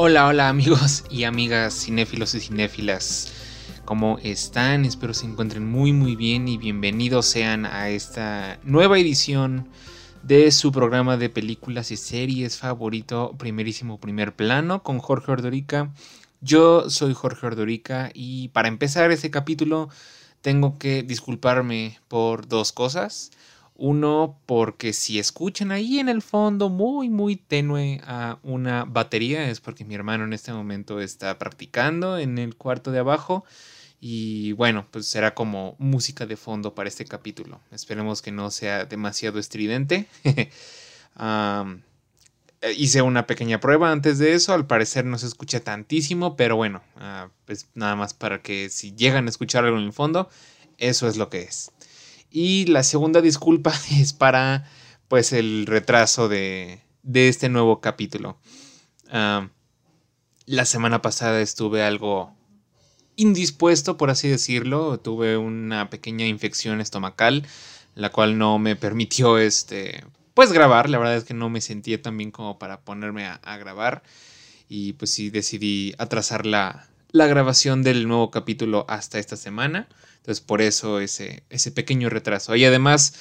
Hola, hola amigos y amigas cinéfilos y cinéfilas. ¿Cómo están? Espero se encuentren muy muy bien y bienvenidos sean a esta nueva edición de su programa de películas y series favorito, primerísimo primer plano, con Jorge Ordorica. Yo soy Jorge Ordorica y para empezar este capítulo tengo que disculparme por dos cosas. Uno, porque si escuchan ahí en el fondo muy, muy tenue a una batería, es porque mi hermano en este momento está practicando en el cuarto de abajo. Y bueno, pues será como música de fondo para este capítulo. Esperemos que no sea demasiado estridente. hice una pequeña prueba antes de eso. Al parecer no se escucha tantísimo, pero bueno, ah, pues nada más para que si llegan a escuchar algo en el fondo, eso es lo que es. Y la segunda disculpa es para pues el retraso de, de este nuevo capítulo. Ah, la semana pasada estuve algo indispuesto, por así decirlo. Tuve una pequeña infección estomacal, la cual no me permitió este, pues grabar. La verdad es que no me sentía tan bien como para ponerme a, grabar. Y pues sí decidí atrasar la, la, grabación del nuevo capítulo hasta esta semana. Entonces por eso ese, ese pequeño retraso. Y además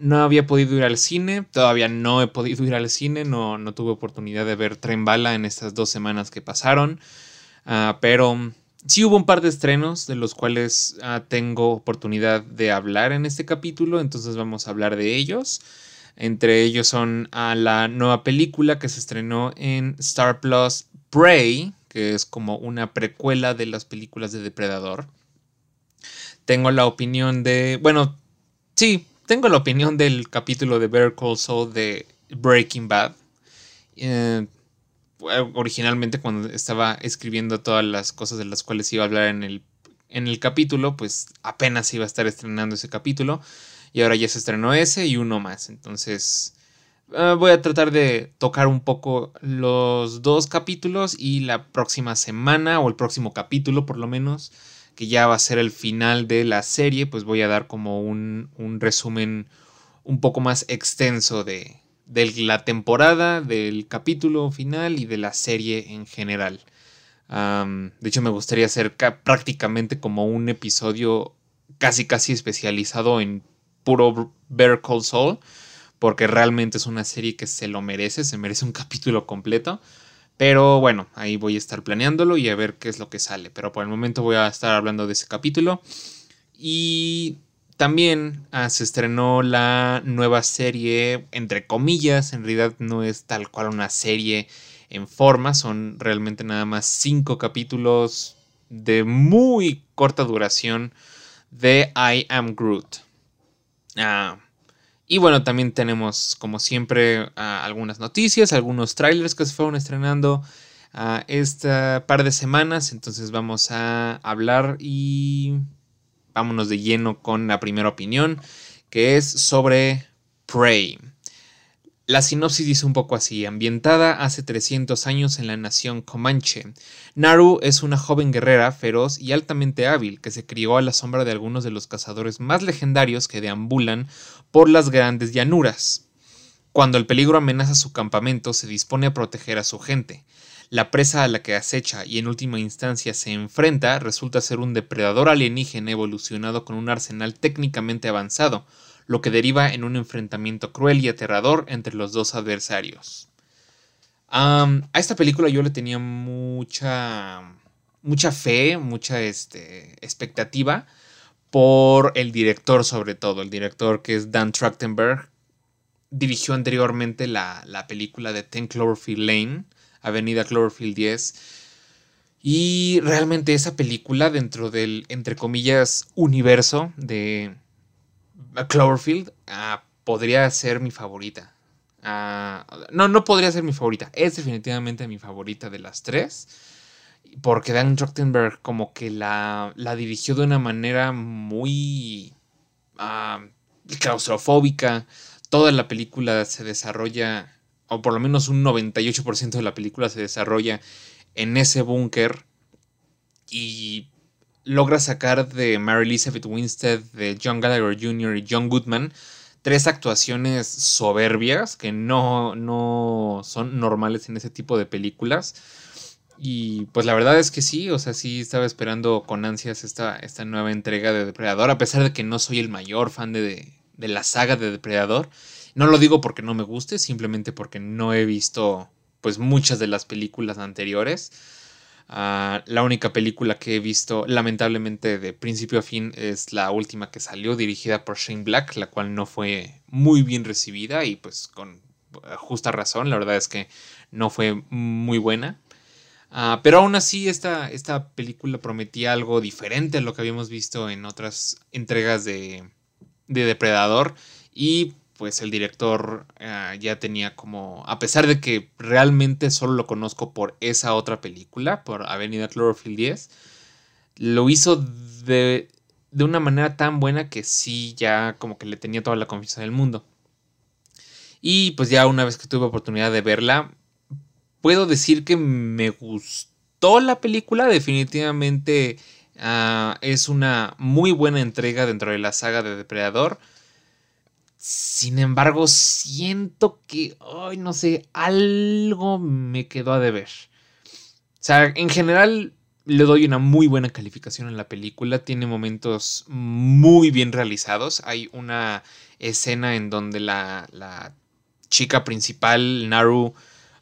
no había podido ir al cine. Todavía no he podido ir al cine. No, no tuve oportunidad de ver Tren Bala en estas dos semanas que pasaron. Uh, pero sí hubo un par de estrenos de los cuales uh, tengo oportunidad de hablar en este capítulo. Entonces vamos a hablar de ellos. Entre ellos son a la nueva película que se estrenó en Star Plus, Prey, que es como una precuela de las películas de Depredador. Tengo la opinión de. Bueno, sí, tengo la opinión del capítulo de Bear Call Saul de Breaking Bad. Eh, originalmente, cuando estaba escribiendo todas las cosas de las cuales iba a hablar en el, en el capítulo, pues apenas iba a estar estrenando ese capítulo. Y ahora ya se estrenó ese y uno más. Entonces ah, voy a tratar de tocar un poco los dos capítulos y la próxima semana o el próximo capítulo por lo menos, que ya va a ser el final de la serie, pues voy a dar como un, un resumen un poco más extenso de, de la temporada, del capítulo final y de la serie en general. de hecho, me gustaría hacer prácticamente como un episodio casi casi especializado en puro Better Call Saul, porque realmente es una serie que se lo merece, se merece un capítulo completo. Pero bueno, ahí voy a estar planeándolo y a ver qué es lo que sale. Pero por el momento voy a estar hablando de ese capítulo. Y también ah, se estrenó la nueva serie, entre comillas, en realidad no es tal cual una serie en forma, son realmente nada más cinco capítulos de muy corta duración de I Am Groot. Ah, y bueno, también tenemos, como siempre, algunas noticias, algunos trailers que se fueron estrenando uh, esta par de semanas. Entonces vamos a hablar y vámonos de lleno con la primera opinión, que es sobre Prey. La sinopsis dice un poco así, ambientada hace 300 años en la nación Comanche. Naru es una joven guerrera feroz y altamente hábil que se crió a la sombra de algunos de los cazadores más legendarios que deambulan por las grandes llanuras. Cuando el peligro amenaza su campamento, se dispone a proteger a su gente. La presa a la que acecha y en última instancia se enfrenta resulta ser un depredador alienígena evolucionado con un arsenal técnicamente avanzado, lo que deriva en un enfrentamiento cruel y aterrador entre los dos adversarios. a esta película yo le tenía mucha, mucha fe, mucha este, expectativa por el director sobre todo, el director que es Dan Trachtenberg. Dirigió anteriormente la, la película de Ten Cloverfield Lane, Avenida Cloverfield 10. Y realmente esa película dentro del, entre comillas, universo de, Cloverfield ah, podría ser mi favorita. Ah, no, no podría ser mi favorita. Es definitivamente mi favorita de las tres. Porque Dan Trachtenberg como que la, la dirigió de una manera muy ah, claustrofóbica. Toda la película se desarrolla, o por lo menos un 98% de la película se desarrolla en ese búnker. Y logra sacar de Mary Elizabeth Winstead, de John Gallagher Jr. y John Goodman tres actuaciones soberbias que no, no son normales en ese tipo de películas. Y pues la verdad es que sí, o sea, sí estaba esperando con ansias esta, esta nueva entrega de Depredador, a pesar de que no soy el mayor fan de, de la saga de Depredador. No lo digo porque no me guste, simplemente porque no he visto pues muchas de las películas anteriores. Ah, la única película que he visto, lamentablemente, de principio a fin es la última que salió, dirigida por Shane Black, la cual no fue muy bien recibida y pues con justa razón, la verdad es que no fue muy buena. Ah, pero aún así, esta, esta película prometía algo diferente a lo que habíamos visto en otras entregas de, de Depredador. Y pues el director ah, ya tenía como, a pesar de que realmente solo lo conozco por esa otra película, por Avenida Cloverfield 10, lo hizo de, de una manera tan buena que sí, ya como que le tenía toda la confianza del mundo. Y pues ya una vez que tuve oportunidad de verla, puedo decir que me gustó la película, definitivamente ah, es una muy buena entrega dentro de la saga de Depredador. Sin embargo, siento que, ay, no sé, algo me quedó a deber. O sea, en general le doy una muy buena calificación en la película. Tiene momentos muy bien realizados. Hay una escena en donde la, la chica principal, Naru,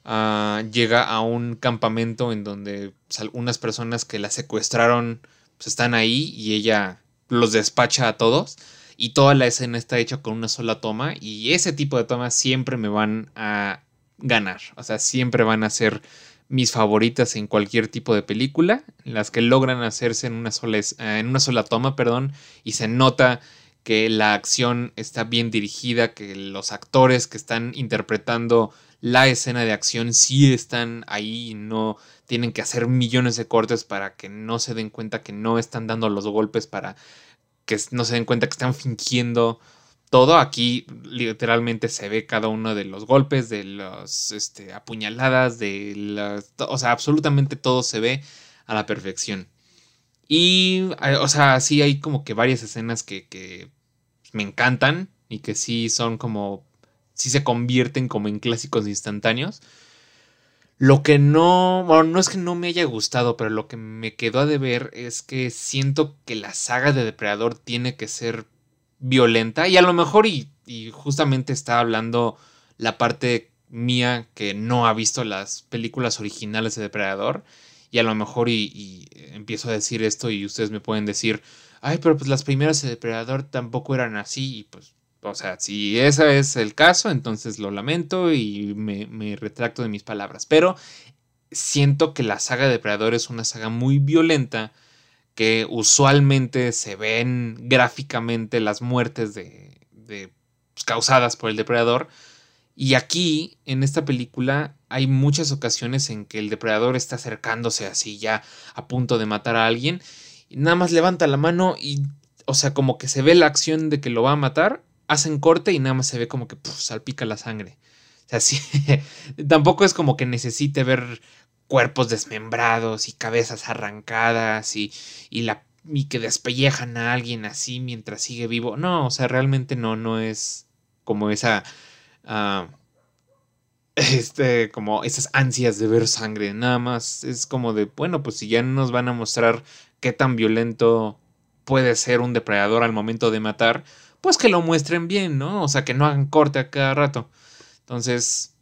ah, llega a un campamento en donde algunas personas que la secuestraron pues, están ahí y ella los despacha a todos y toda la escena está hecha con una sola toma y ese tipo de tomas siempre me van a ganar, o sea, siempre van a ser mis favoritas en cualquier tipo de película, las que logran hacerse en una sola, en una sola toma, perdón, y se nota que la acción está bien dirigida, que los actores que están interpretando la escena de acción sí están ahí y no tienen que hacer millones de cortes para que no se den cuenta que no están dando los golpes para que no se den cuenta que están fingiendo todo. Aquí literalmente se ve cada uno de los golpes, de las este, apuñaladas, de las... O sea, absolutamente todo se ve a la perfección. Y, eh, o sea, sí hay como que varias escenas que, que me encantan y que sí son como... sí se convierten como en clásicos instantáneos. Lo que no, bueno, no es que no me haya gustado, pero lo que me quedó a deber es que siento que la saga de Depredador tiene que ser violenta y a lo mejor y, justamente está hablando la parte mía que no ha visto las películas originales de Depredador y a lo mejor y, y, empiezo a decir esto y ustedes me pueden decir, ay, pero pues las primeras de Depredador tampoco eran así y pues o sea, si ese es el caso, entonces lo lamento y me, retracto de mis palabras. Pero siento que la saga de Depredador es una saga muy violenta que usualmente se ven gráficamente las muertes de, pues, causadas por el depredador. Y aquí, en esta película, hay muchas ocasiones en que el depredador está acercándose así ya a punto de matar a alguien. Y nada más levanta la mano y, o sea, como que se ve la acción de que lo va a matar hacen corte y nada más se ve como que salpica la sangre. O sea, sí, tampoco es como que necesite ver cuerpos desmembrados y cabezas arrancadas y, y, la, y que despellejan a alguien así mientras sigue vivo. No, o sea, realmente no, no es como esa... Ah, este, como esas ansias de ver sangre, nada más es como de, bueno, pues si ya nos van a mostrar qué tan violento puede ser un depredador al momento de matar, pues que lo muestren bien, ¿no? O sea, que no hagan corte a cada rato. Entonces,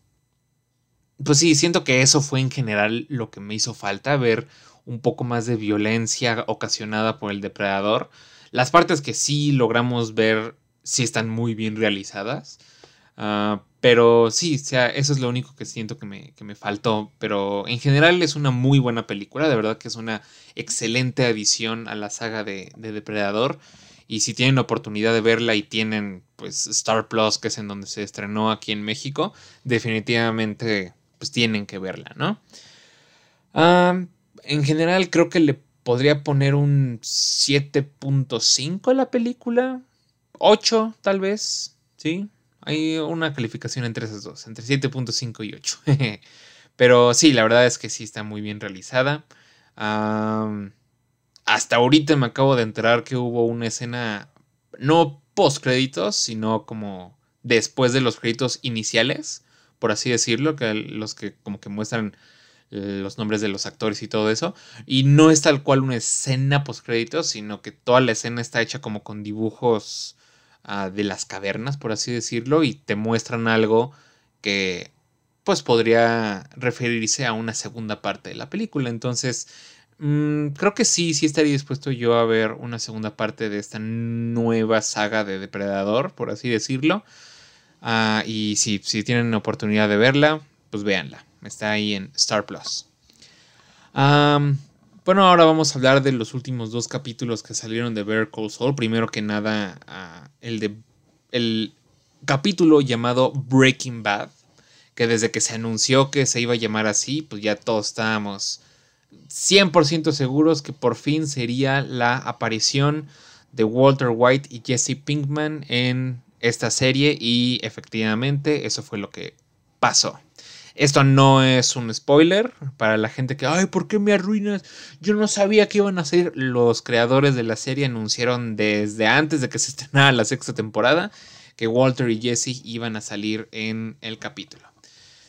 pues sí, siento que eso fue en general lo que me hizo falta, ver un poco más de violencia ocasionada por el depredador. Las partes que sí logramos ver sí están muy bien realizadas. Ah, pero sí, o sea, eso es lo único que siento que me, que me, faltó. Pero en general es una muy buena película. De verdad que es una excelente adición a la saga de, de Depredador. Y si tienen la oportunidad de verla y tienen pues Star Plus, que es en donde se estrenó aquí en México, definitivamente pues tienen que verla, ¿no? en general creo que le podría poner un 7.5 a la película. 8 tal vez, ¿sí? Hay una calificación entre esas dos, entre 7.5 y 8. Pero sí, la verdad es que sí está muy bien realizada. Hasta ahorita me acabo de enterar que hubo una escena, no post créditos, sino como después de los créditos iniciales, por así decirlo, que los que como que muestran los nombres de los actores y todo eso. Y no es tal cual una escena post créditos, sino que toda la escena está hecha como con dibujos ah, de las cavernas, por así decirlo, y te muestran algo que pues podría referirse a una segunda parte de la película. Entonces, mm, creo que sí, sí estaría dispuesto yo a ver una segunda parte de esta nueva saga de Depredador, por así decirlo. Ah, y sí, si tienen oportunidad de verla, pues véanla. Está ahí en Star Plus. bueno, ahora vamos a hablar de los últimos dos capítulos que salieron de Bear Call Saul. Primero que nada, ah, el de el capítulo llamado Breaking Bad, que desde que se anunció que se iba a llamar así, pues ya todos estábamos 100% seguros que por fin sería la aparición de Walter White y Jesse Pinkman en esta serie y efectivamente eso fue lo que pasó. Esto no es un spoiler para la gente que, ay, ¿por qué me arruinas? Yo no sabía que iban a ser. Los creadores de la serie anunciaron desde antes de que se estrenara la sexta temporada que Walter y Jesse iban a salir en el capítulo.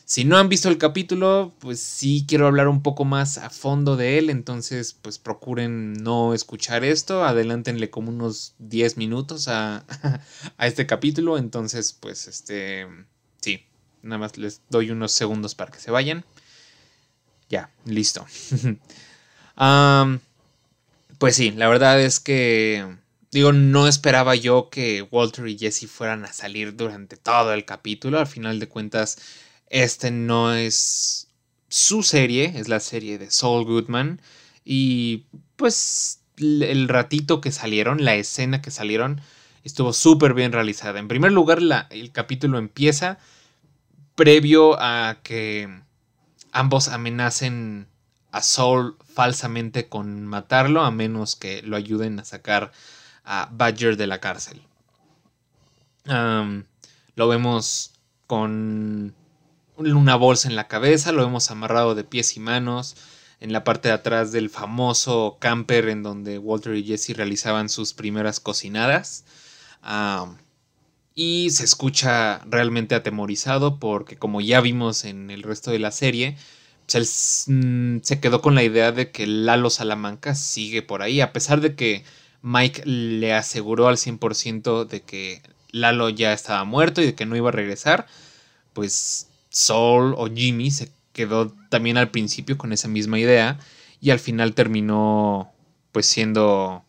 Si no han visto el capítulo, pues sí quiero hablar un poco más a fondo de él, entonces pues procuren no escuchar esto, adelántenle como unos 10 minutos a, a este capítulo, entonces pues este, sí, Nada más les doy unos segundos para que se vayan. Ya, listo. pues sí, la verdad es que, digo, no esperaba yo que Walter y Jesse fueran a salir durante todo el capítulo. Al final de cuentas, este no es su serie, es la serie de Saul Goodman. Y pues el ratito que salieron, la escena que salieron, estuvo súper bien realizada. En primer lugar, la, el capítulo empieza previo a que ambos amenacen a Saul falsamente con matarlo, a menos que lo ayuden a sacar a Badger de la cárcel. lo vemos con una bolsa en la cabeza, lo vemos amarrado de pies y manos en la parte de atrás del famoso camper en donde Walter y Jesse realizaban sus primeras cocinadas y se escucha realmente atemorizado porque como ya vimos en el resto de la serie, mm, se quedó con la idea de que Lalo Salamanca sigue por ahí, a pesar de que Mike le aseguró al 100% de que Lalo ya estaba muerto y de que no iba a regresar, pues Saul o Jimmy se quedó también al principio con esa misma idea y al final terminó pues siendo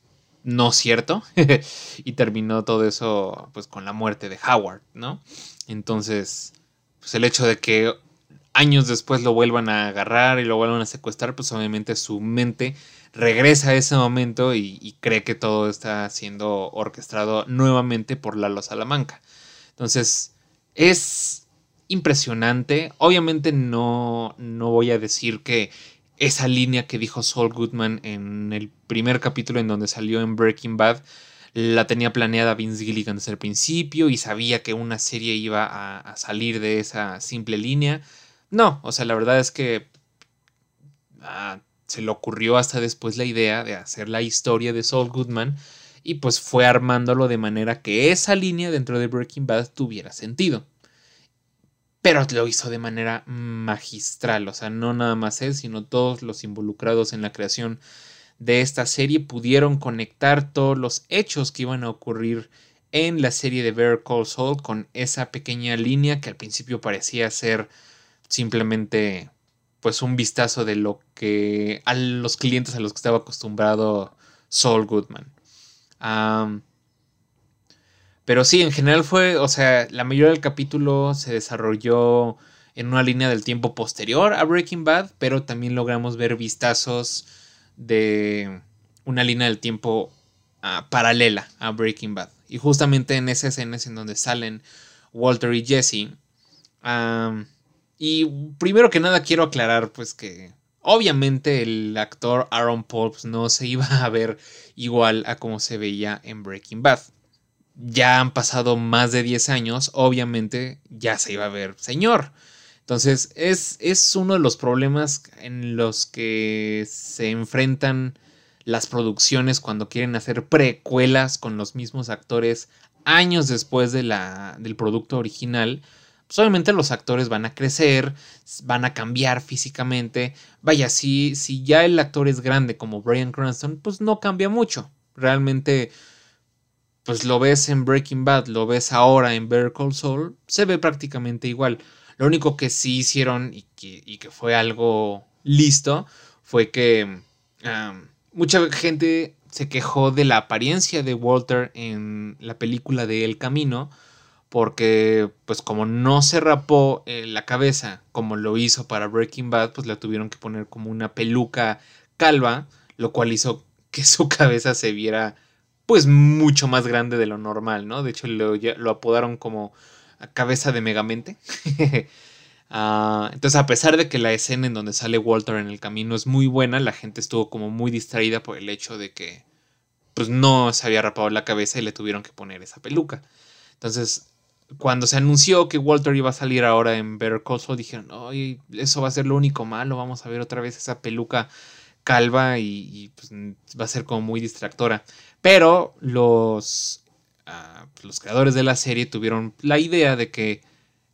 no cierto y terminó todo eso pues con la muerte de Howard, ¿no? Entonces, pues el hecho de que años después lo vuelvan a agarrar y lo vuelvan a secuestrar, pues obviamente su mente regresa a ese momento y, cree que todo está siendo orquestado nuevamente por Lalo Salamanca. Entonces, es impresionante. Obviamente no, no voy a decir que esa línea que dijo Saul Goodman en el primer capítulo en donde salió en Breaking Bad, la tenía planeada Vince Gilligan desde el principio y sabía que una serie iba a, salir de esa simple línea. No, o sea, la verdad es que ah, se le ocurrió hasta después la idea de hacer la historia de Saul Goodman y pues fue armándolo de manera que esa línea dentro de Breaking Bad tuviera sentido pero lo hizo de manera magistral, o sea, no nada más él, sino todos los involucrados en la creación de esta serie pudieron conectar todos los hechos que iban a ocurrir en la serie de Bear Call Saul con esa pequeña línea que al principio parecía ser simplemente pues un vistazo de lo que a los clientes a los que estaba acostumbrado Saul Goodman. Pero sí, en general fue, o sea, la mayoría del capítulo se desarrolló en una línea del tiempo posterior a Breaking Bad, pero también logramos ver vistazos de una línea del tiempo ah, paralela a Breaking Bad. Y justamente en esa escena es en donde salen Walter y Jesse. y primero que nada quiero aclarar pues que obviamente el actor Aaron Paul pues, no se iba a ver igual a como se veía en Breaking Bad ya han pasado más de 10 años, obviamente ya se iba a ver señor. Entonces es, es uno de los problemas en los que se enfrentan las producciones cuando quieren hacer precuelas con los mismos actores años después de la, del producto original, pues, obviamente los actores van a crecer, van a cambiar físicamente. Vaya, si, si ya el actor es grande como Brian Cranston, pues no cambia mucho. Realmente, pues lo ves en Breaking Bad, lo ves ahora en Better Call se ve prácticamente igual. Lo único que sí hicieron y que, fue algo listo fue que mucha gente se quejó de la apariencia de Walter en la película de El Camino porque pues como no se rapó eh, la cabeza como lo hizo para Breaking Bad, pues la tuvieron que poner como una peluca calva, lo cual hizo que su cabeza se viera pues mucho más grande de lo normal, ¿no? De hecho lo, lo apodaron como cabeza de megamente. Ah, entonces a pesar de que la escena en donde sale Walter en el camino es muy buena, la gente estuvo como muy distraída por el hecho de que pues no se había rapado la cabeza y le tuvieron que poner esa peluca. Entonces cuando se anunció que Walter iba a salir ahora en Better Call Saul, dijeron, oye, eso va a ser lo único malo, vamos a ver otra vez esa peluca calva y, pues, va a ser como muy distractora. Pero los, ah, los creadores de la serie tuvieron la idea de que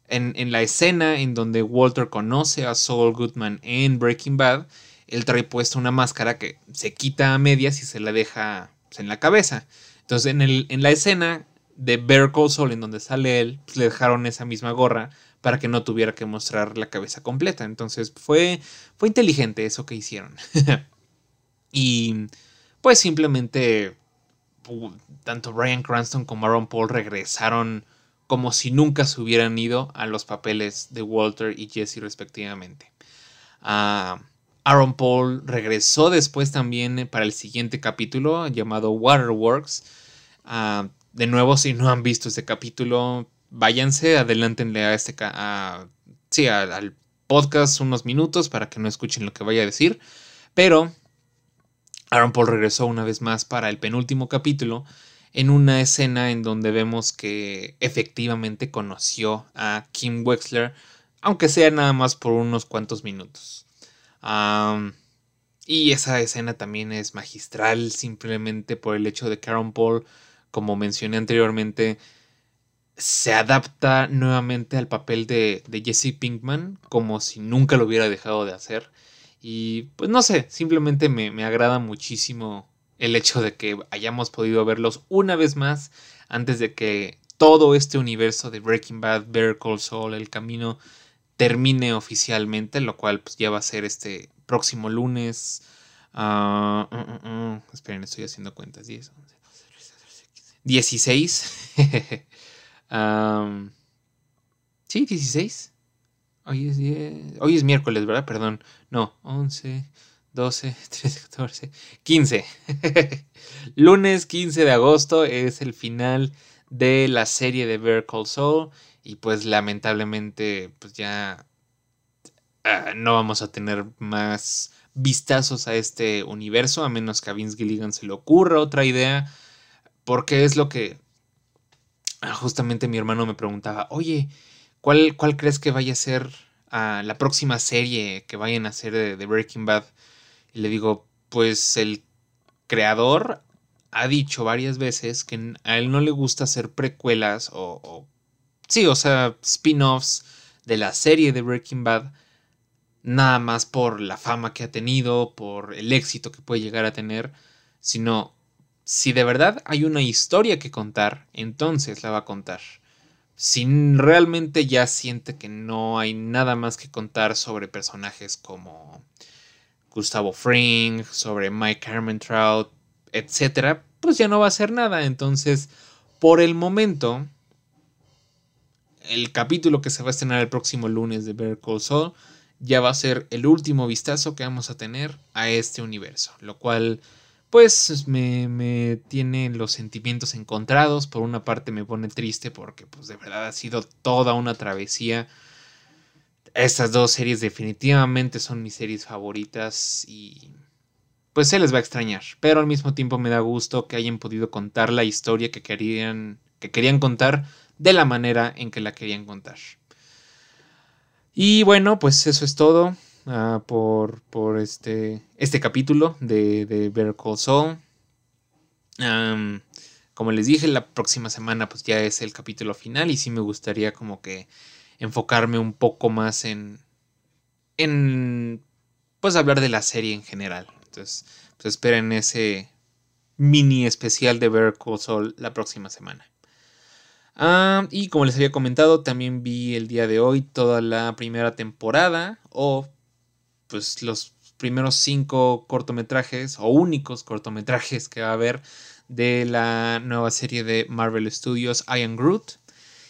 en, en, la escena en donde Walter conoce a Saul Goodman en Breaking Bad, él trae puesta una máscara que se quita a medias y se la deja pues, en la cabeza. Entonces en, el, en la escena de Bear Saul, en donde sale él, pues le dejaron esa misma gorra para que no tuviera que mostrar la cabeza completa. Entonces fue, fue inteligente eso que hicieron. y pues simplemente tanto Brian Cranston como Aaron Paul regresaron como si nunca se hubieran ido a los papeles de Walter y Jesse respectivamente. Ah, Aaron Paul regresó después también para el siguiente capítulo llamado Waterworks. Uh, de nuevo, si no han visto este capítulo, váyanse, adelántenle a este sí, al podcast unos minutos para que no escuchen lo que vaya a decir. Pero Aaron Paul regresó una vez más para el penúltimo capítulo en una escena en donde vemos que efectivamente conoció a Kim Wexler, aunque sea nada más por unos cuantos minutos. y esa escena también es magistral simplemente por el hecho de que Aaron Paul como mencioné anteriormente, se adapta nuevamente al papel de, Jesse Pinkman como si nunca lo hubiera dejado de hacer. Y pues no sé, simplemente me, agrada muchísimo el hecho de que hayamos podido verlos una vez más antes de que todo este universo de Breaking Bad, Better Call Saul, El Camino termine oficialmente, lo cual pues ya va a ser este próximo lunes. Uh, esperen, estoy haciendo cuentas. 10, 16. Sí, 16. Hoy es, hoy es miércoles, ¿verdad? Perdón. No, 11, 12, 13, 14, 15. Lunes 15 de agosto es el final de la serie de Bear Call Saul. Y pues lamentablemente, pues ya ah, no vamos a tener más vistazos a este universo, a menos que a Vince Gilligan se le ocurra otra idea porque es lo que justamente mi hermano me preguntaba, oye, ¿cuál, cuál crees que vaya a ser ah, la próxima serie que vayan a hacer de, Breaking Bad? Y le digo, pues el creador ha dicho varias veces que a él no le gusta hacer precuelas o, o sí, o sea, spin-offs de la serie de Breaking Bad, nada más por la fama que ha tenido, por el éxito que puede llegar a tener, sino si de verdad hay una historia que contar, entonces la va a contar. Si realmente ya siente que no hay nada más que contar sobre personajes como Gustavo Fring, sobre Mike Hermantraut, etc., pues ya no va a hacer nada. Entonces, por el momento, el capítulo que se va a estrenar el próximo lunes de Better Call Saul ya va a ser el último vistazo que vamos a tener a este universo, lo cual pues me, me tiene los sentimientos encontrados. Por una parte me pone triste porque pues de verdad ha sido toda una travesía. Estas dos series definitivamente son mis series favoritas y pues se les va a extrañar. Pero al mismo tiempo me da gusto que hayan podido contar la historia que querían, que querían contar de la manera en que la querían contar. Y bueno, pues eso es todo. Ah, por, por este, este capítulo de, de Better Call Saul. como les dije, la próxima semana pues ya es el capítulo final y sí me gustaría como que enfocarme un poco más en, en, pues hablar de la serie en general. Entonces, pues esperen ese mini especial de Better Call la próxima semana. Y como les había comentado, también vi el día de hoy toda la primera temporada o pues los primeros cinco cortometrajes o únicos cortometrajes que va a haber de la nueva serie de Marvel Studios I Am Groot.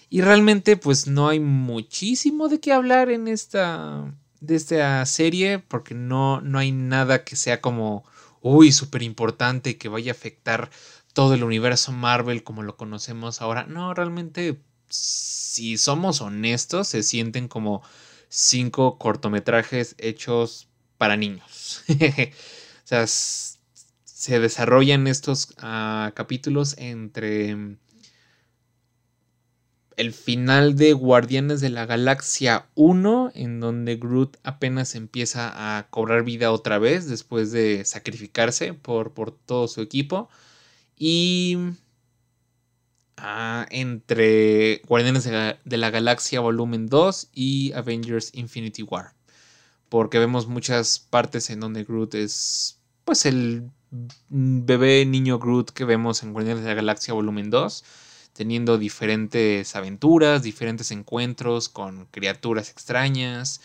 Y realmente pues no hay muchísimo de qué hablar en esta, de esta serie porque no, no hay nada que sea como, uy, súper importante que vaya a afectar todo el universo Marvel como lo conocemos ahora. No, realmente, si somos honestos, se sienten como cinco cortometrajes hechos para niños. o sea, se desarrollan estos ah, capítulos entre el final de Guardianes de la Galaxia 1, en donde Groot apenas empieza a cobrar vida otra vez después de sacrificarse por, por todo su equipo. Y ah, entre Guardianes de la, Galaxia Volumen 2 y Avengers Infinity War. Porque vemos muchas partes en donde Groot es pues el bebé niño Groot que vemos en Guardianes de la Galaxia Volumen 2 teniendo diferentes aventuras, diferentes encuentros con criaturas extrañas.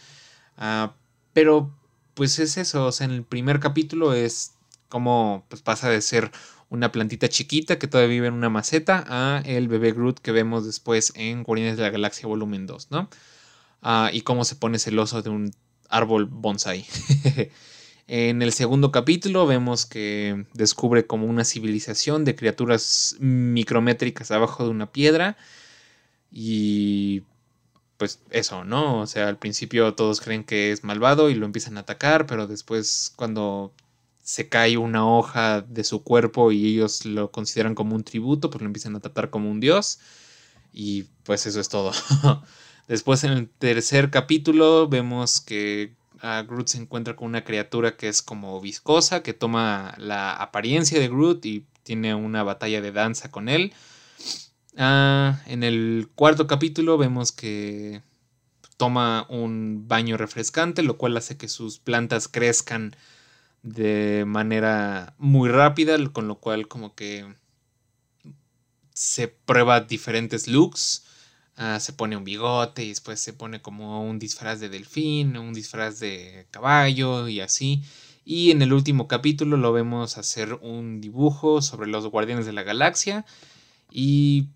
Ah, pero pues es eso, o sea, en el primer capítulo es como pues, pasa de ser una plantita chiquita que todavía vive en una maceta a el bebé Groot que vemos después en Guardianes de la Galaxia Volumen 2, ¿no? Ah, y cómo se pone celoso de un árbol bonsai. En el segundo capítulo vemos que descubre como una civilización de criaturas micrométricas abajo de una piedra. Y pues eso, ¿no? O sea, al principio todos creen que es malvado y lo empiezan a atacar, pero después cuando se cae una hoja de su cuerpo y ellos lo consideran como un tributo, pues lo empiezan a tratar como un dios. Y pues eso es todo. Después en el tercer capítulo vemos que Groot se encuentra con una criatura que es como viscosa, que toma la apariencia de Groot y tiene una batalla de danza con él. Ah, en el cuarto capítulo vemos que toma un baño refrescante, lo cual hace que sus plantas crezcan de manera muy rápida, con lo cual como que se prueba diferentes looks. Ah, se pone un bigote y después se pone como un disfraz de delfín, un disfraz de caballo y así. Y en el último capítulo lo vemos hacer un dibujo sobre los guardianes de la galaxia. Y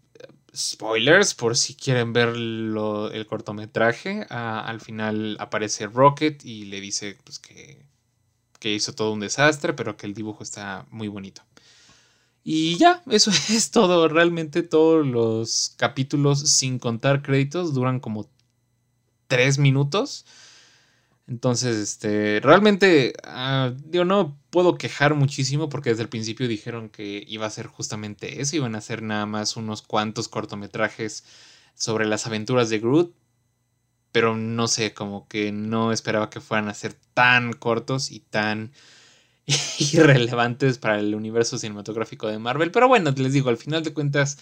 spoilers, por si quieren ver el cortometraje, ah, al final aparece Rocket y le dice pues, que, que hizo todo un desastre, pero que el dibujo está muy bonito. Y ya, eso es todo. Realmente todos los capítulos, sin contar créditos, duran como tres minutos. Entonces, este, realmente, uh, digo, no puedo quejar muchísimo porque desde el principio dijeron que iba a ser justamente eso, iban a ser nada más unos cuantos cortometrajes sobre las aventuras de Groot, pero no sé, como que no esperaba que fueran a ser tan cortos y tan irrelevantes para el universo cinematográfico de Marvel. Pero bueno, les digo, al final de cuentas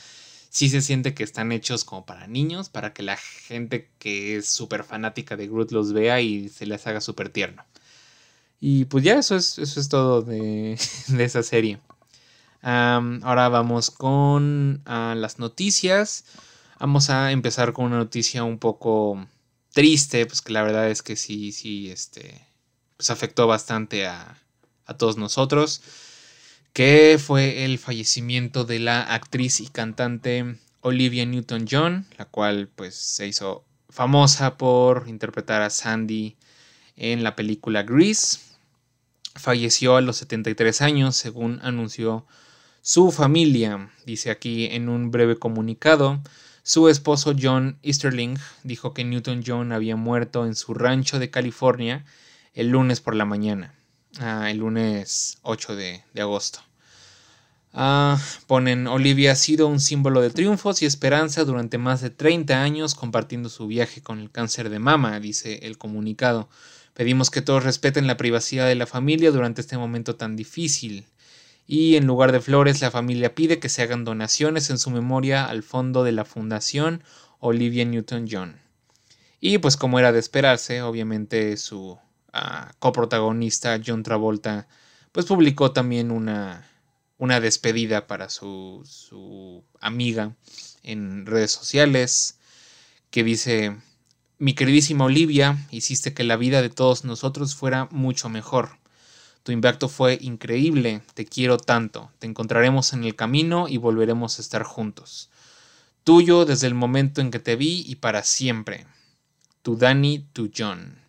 sí se siente que están hechos como para niños, para que la gente que es súper fanática de Groot los vea y se les haga súper tierno. Y pues ya eso es, eso es todo de, esa serie. ahora vamos con ah, las noticias. Vamos a empezar con una noticia un poco triste, pues que la verdad es que sí, sí, este, pues afectó bastante a, a todos nosotros, que fue el fallecimiento de la actriz y cantante Olivia Newton-John, la cual pues se hizo famosa por interpretar a Sandy en la película Grease. Falleció a los 73 años, según anunció su familia. Dice aquí en un breve comunicado, su esposo John Easterling dijo que Newton-John había muerto en su rancho de California el lunes por la mañana. Ah, el lunes 8 de, agosto. Ah, ponen, Olivia ha sido un símbolo de triunfos y esperanza durante más de 30 años compartiendo su viaje con el cáncer de mama, dice el comunicado. Pedimos que todos respeten la privacidad de la familia durante este momento tan difícil. Y en lugar de flores, la familia pide que se hagan donaciones en su memoria al fondo de la Fundación Olivia Newton-John. Y pues como era de esperarse, obviamente su ah, coprotagonista John Travolta pues publicó también una, una despedida para su, su amiga en redes sociales que dice, mi queridísima Olivia, hiciste que la vida de todos nosotros fuera mucho mejor. Tu impacto fue increíble, te quiero tanto, te encontraremos en el camino y volveremos a estar juntos. Tuyo desde el momento en que te vi y para siempre. Tu Danny, tu John.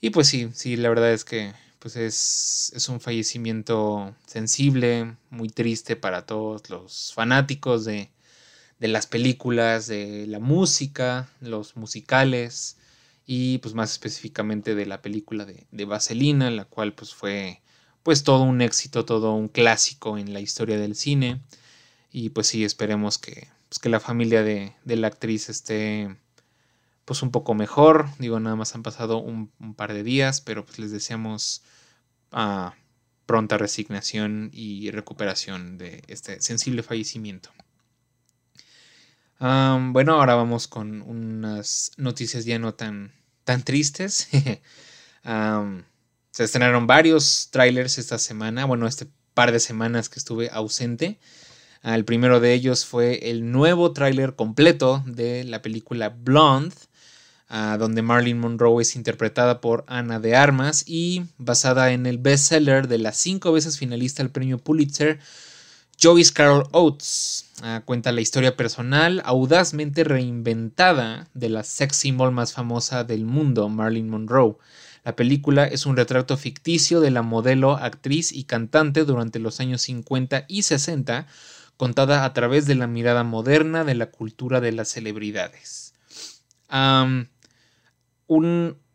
Y pues sí, sí, la verdad es que pues es, es un fallecimiento sensible, muy triste para todos los fanáticos de, de las películas, de la música, los musicales y pues más específicamente de la película de, de, Vaselina, la cual pues fue pues todo un éxito, todo un clásico en la historia del cine y pues sí, esperemos que, pues, que la familia de, de, la actriz esté pues un poco mejor, digo nada más han pasado un, par de días, pero pues les deseamos uh, pronta resignación y recuperación de este sensible fallecimiento. Bueno, ahora vamos con unas noticias ya no tan, tan tristes. se estrenaron varios trailers esta semana, bueno, este par de semanas que estuve ausente. el primero de ellos fue el nuevo tráiler completo de la película Blonde, donde Marilyn Monroe es interpretada por Ana de Armas y basada en el bestseller de la cinco veces finalista al premio Pulitzer, Joyce Carol Oates. cuenta la historia personal audazmente reinventada de la sex symbol más famosa del mundo, Marilyn Monroe. La película es un retrato ficticio de la modelo, actriz y cantante durante los años 50 y 60, contada a través de la mirada moderna de la cultura de las celebridades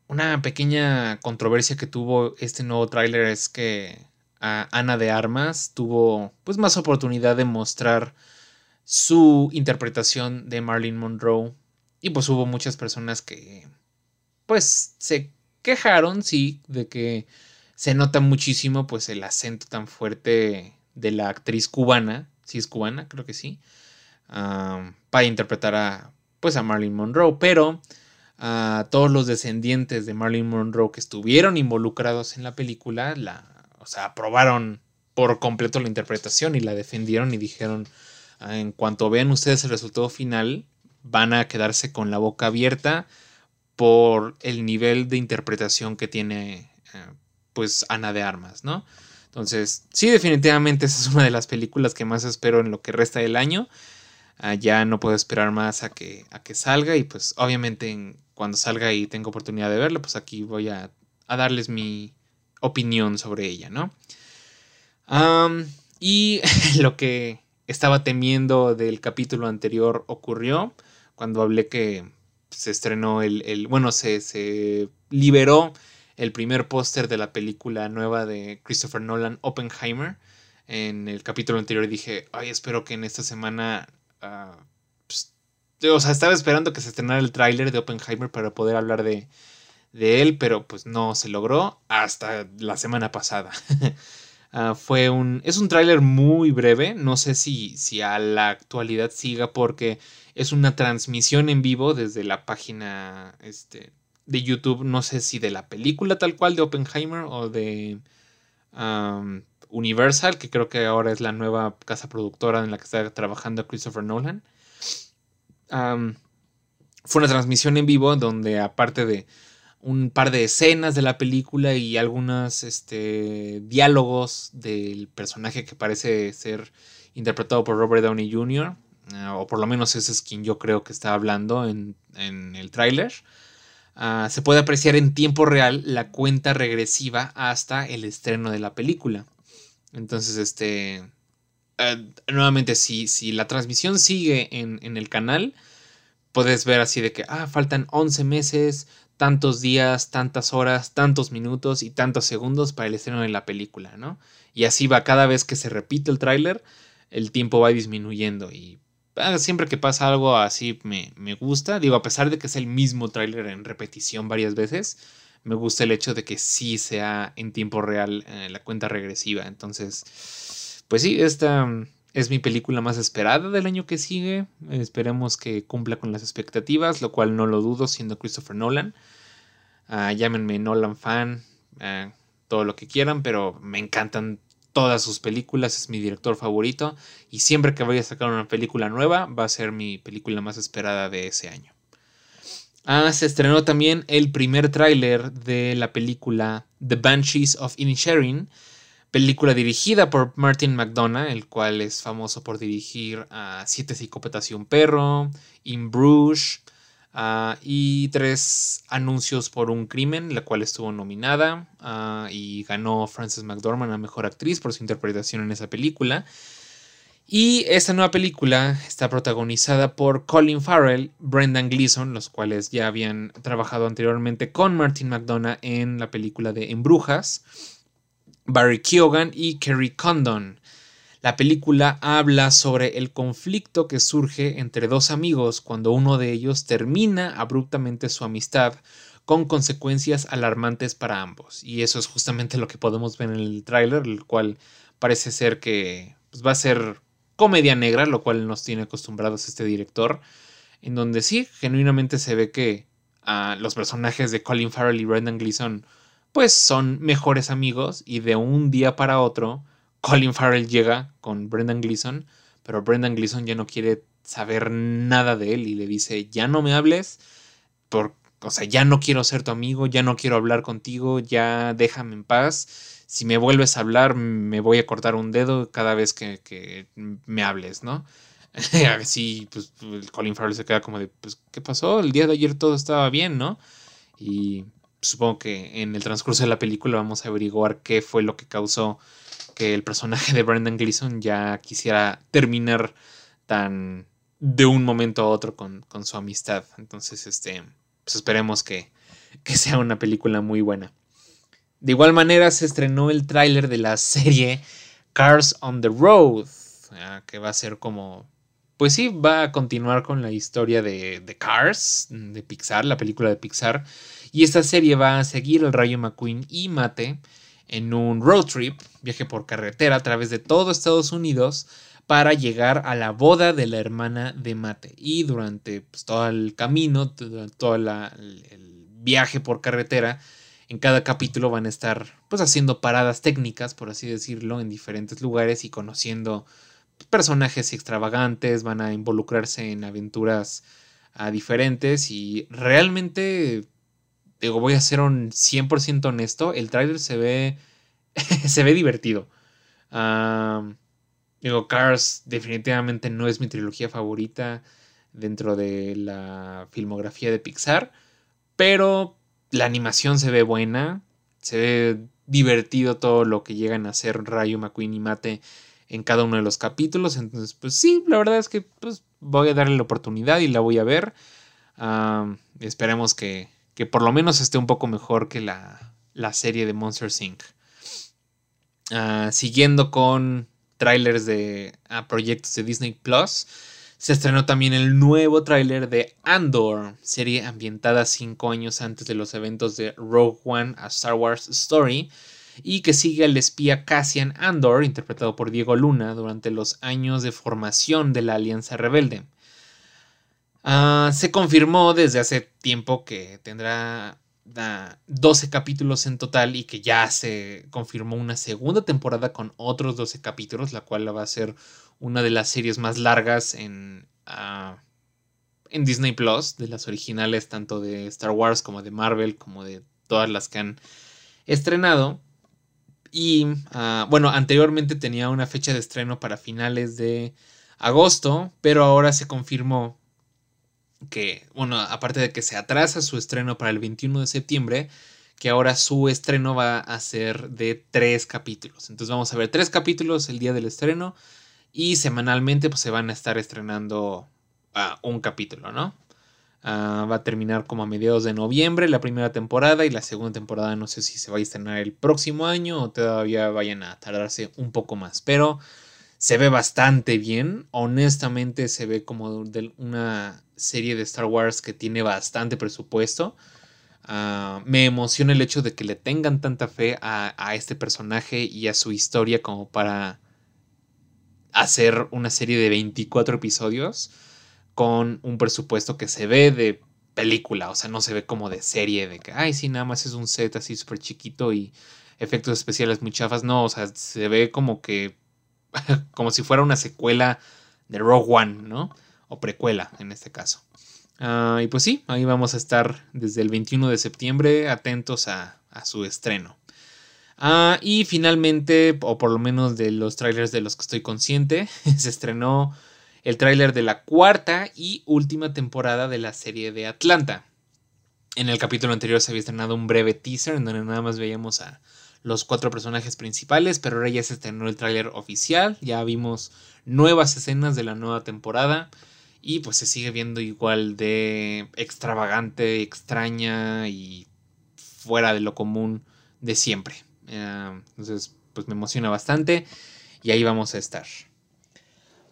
una pequeña controversia que tuvo este nuevo tráiler es que Ana de Armas tuvo pues más oportunidad de mostrar su interpretación de Marilyn Monroe. Y pues hubo muchas personas que pues se quejaron sí de que se nota muchísimo pues el acento tan fuerte de la actriz cubana si es cubana creo que sí para interpretar a pues a Marilyn Monroe. Pero a todos los descendientes de Marilyn Monroe que estuvieron involucrados en la película, la, sea, aprobaron por completo la interpretación y la defendieron y dijeron, ah, en cuanto vean ustedes el resultado final, van a quedarse con la boca abierta por el nivel de interpretación que tiene eh, pues Ana de Armas, ¿no? Entonces, sí, definitivamente esa es una de las películas que más espero en lo que resta del año. Ah, ya no puedo esperar más a que, a que salga y pues obviamente en, cuando salga y tengo oportunidad de verlo, pues aquí voy a, darles mi opinión sobre ella, ¿no? y lo que estaba temiendo del capítulo anterior ocurrió cuando hablé que se estrenó el, bueno, se, se, liberó el primer póster de la película nueva de Christopher Nolan, Oppenheimer. En el capítulo anterior dije, ay, espero que en esta semana ah, o sea, estaba esperando que se estrenara el tráiler de Oppenheimer para poder hablar de, de, él, pero pues no se logró hasta la semana pasada. Ah, fue un, es un tráiler muy breve, no sé si, si a la actualidad siga porque es una transmisión en vivo desde la página este, de YouTube, no sé si de la película tal cual de Oppenheimer o de Universal, que creo que ahora es la nueva casa productora en la que está trabajando Christopher Nolan fue una transmisión en vivo donde aparte de un par de escenas de la película y algunos este, diálogos del personaje que parece ser interpretado por Robert Downey Jr., eh, o por lo menos ese es quien yo creo que está hablando en, el tráiler, ah, se puede apreciar en tiempo real la cuenta regresiva hasta el estreno de la película. Entonces, este, eh, nuevamente, si, si, la transmisión sigue en, el canal, puedes ver así de que, ah, faltan 11 meses, tantos días, tantas horas, tantos minutos y tantos segundos para el estreno de la película, ¿no? Y así va, cada vez que se repite el tráiler, el tiempo va disminuyendo y ah, siempre que pasa algo así me, gusta, digo, a pesar de que es el mismo tráiler en repetición varias veces, me gusta el hecho de que sí sea en tiempo real eh, la cuenta regresiva, entonces pues sí, esta, Es mi película más esperada del año que sigue. Esperemos que cumpla con las expectativas, lo cual no lo dudo siendo Christopher Nolan. Ah, llámenme Nolan fan, ah, todo lo que quieran, pero me encantan todas sus películas, es mi director favorito y siempre que vaya a sacar una película nueva va a ser mi película más esperada de ese año. Ah, se estrenó también el primer tráiler de la película The Banshees of Inisherin, película dirigida por Martin McDonough, el cual es famoso por dirigir a Siete psicópatas y un perro, In Bruges ah, y tres anuncios por un crimen, la cual estuvo nominada ah, y ganó Frances McDormand a mejor actriz por su interpretación en esa película. Y esta nueva película está protagonizada por Colin Farrell, Brendan Gleeson, los cuales ya habían trabajado anteriormente con Martin McDonough en la película de Embrujas, Barry Keoghan y Kerry Condon. La película habla sobre el conflicto que surge entre dos amigos cuando uno de ellos termina abruptamente su amistad con consecuencias alarmantes para ambos. Y eso es justamente lo que podemos ver en el tráiler, el cual parece ser que pues, va a ser comedia negra, lo cual nos tiene acostumbrados este director, en donde sí, genuinamente se ve que ah, los personajes de Colin Farrell y Brendan Gleeson pues son mejores amigos y de un día para otro Colin Farrell llega con Brendan Gleeson, pero Brendan Gleeson ya no quiere saber nada de él y le dice, ya no me hables, por, o sea, ya no quiero ser tu amigo, ya no quiero hablar contigo, ya déjame en paz si me vuelves a hablar, me voy a cortar un dedo cada vez que, me hables, ¿no? Así, pues, Colin Farrell se queda como de, pues, ¿qué pasó? El día de ayer todo estaba bien, ¿no? Y supongo que en el transcurso de la película vamos a averiguar qué fue lo que causó que el personaje de Brendan Gleeson ya quisiera terminar tan de un momento a otro con, su amistad. Entonces, este, pues esperemos que, que sea una película muy buena. De igual manera se estrenó el tráiler de la serie Cars on the Road, que va a ser como... Pues sí, va a continuar con la historia de, de, Cars, de Pixar, la película de Pixar. Y esta serie va a seguir al Rayo McQueen y Mate en un road trip, viaje por carretera a través de todo Estados Unidos para llegar a la boda de la hermana de Mate. Y durante pues, todo el camino, todo el viaje por carretera, en cada capítulo van a estar pues haciendo paradas técnicas, por así decirlo, en diferentes lugares y conociendo personajes extravagantes, van a involucrarse en aventuras ah, diferentes y realmente, digo, voy a ser un 100% honesto, el tráiler se ve, se ve divertido. digo, Cars definitivamente no es mi trilogía favorita dentro de la filmografía de Pixar, pero la animación se ve buena, se ve divertido todo lo que llegan a hacer Rayo, McQueen y Mate en cada uno de los capítulos. Entonces, pues sí, la verdad es que pues, voy a darle la oportunidad y la voy a ver. esperemos que, que, por lo menos esté un poco mejor que la, la serie de Monster Inc. Ah, siguiendo con trailers de proyectos de Disney Plus. Se estrenó también el nuevo tráiler de Andor, serie ambientada cinco años antes de los eventos de Rogue One a Star Wars Story, y que sigue al espía Cassian Andor, interpretado por Diego Luna, durante los años de formación de la Alianza Rebelde. Ah, se confirmó desde hace tiempo que tendrá 12 capítulos en total y que ya se confirmó una segunda temporada con otros 12 capítulos, la cual va a ser una de las series más largas en, ah, en Disney Plus, de las originales tanto de Star Wars como de Marvel, como de todas las que han estrenado. Y ah, bueno, anteriormente tenía una fecha de estreno para finales de agosto, pero ahora se confirmó que, bueno, aparte de que se atrasa su estreno para el 21 de septiembre, que ahora su estreno va a ser de tres capítulos. Entonces vamos a ver tres capítulos el día del estreno y semanalmente pues, se van a estar estrenando ah, un capítulo, ¿no? Ah, va a terminar como a mediados de noviembre la primera temporada y la segunda temporada no sé si se va a estrenar el próximo año o todavía vayan a tardarse un poco más. Pero se ve bastante bien. Honestamente se ve como de una serie de Star Wars que tiene bastante presupuesto. Ah, me emociona el hecho de que le tengan tanta fe a, a, este personaje y a su historia como para hacer una serie de 24 episodios con un presupuesto que se ve de película, o sea, no se ve como de serie, de que, ay, sí, nada más es un set así súper chiquito y efectos especiales muy chafas, no, o sea, se ve como que, como si fuera una secuela de Rogue One, ¿no? O precuela en este caso. Ah, y pues sí, ahí vamos a estar desde el 21 de septiembre atentos a, su estreno. Ah, y finalmente, o por lo menos de los trailers de los que estoy consciente, se estrenó el tráiler de la cuarta y última temporada de la serie de Atlanta. En el capítulo anterior se había estrenado un breve teaser en donde nada más veíamos a los cuatro personajes principales, pero ahora ya se estrenó el tráiler oficial, ya vimos nuevas escenas de la nueva temporada y pues se sigue viendo igual de extravagante, extraña y fuera de lo común de siempre. Eh, entonces pues me emociona bastante y ahí vamos a estar.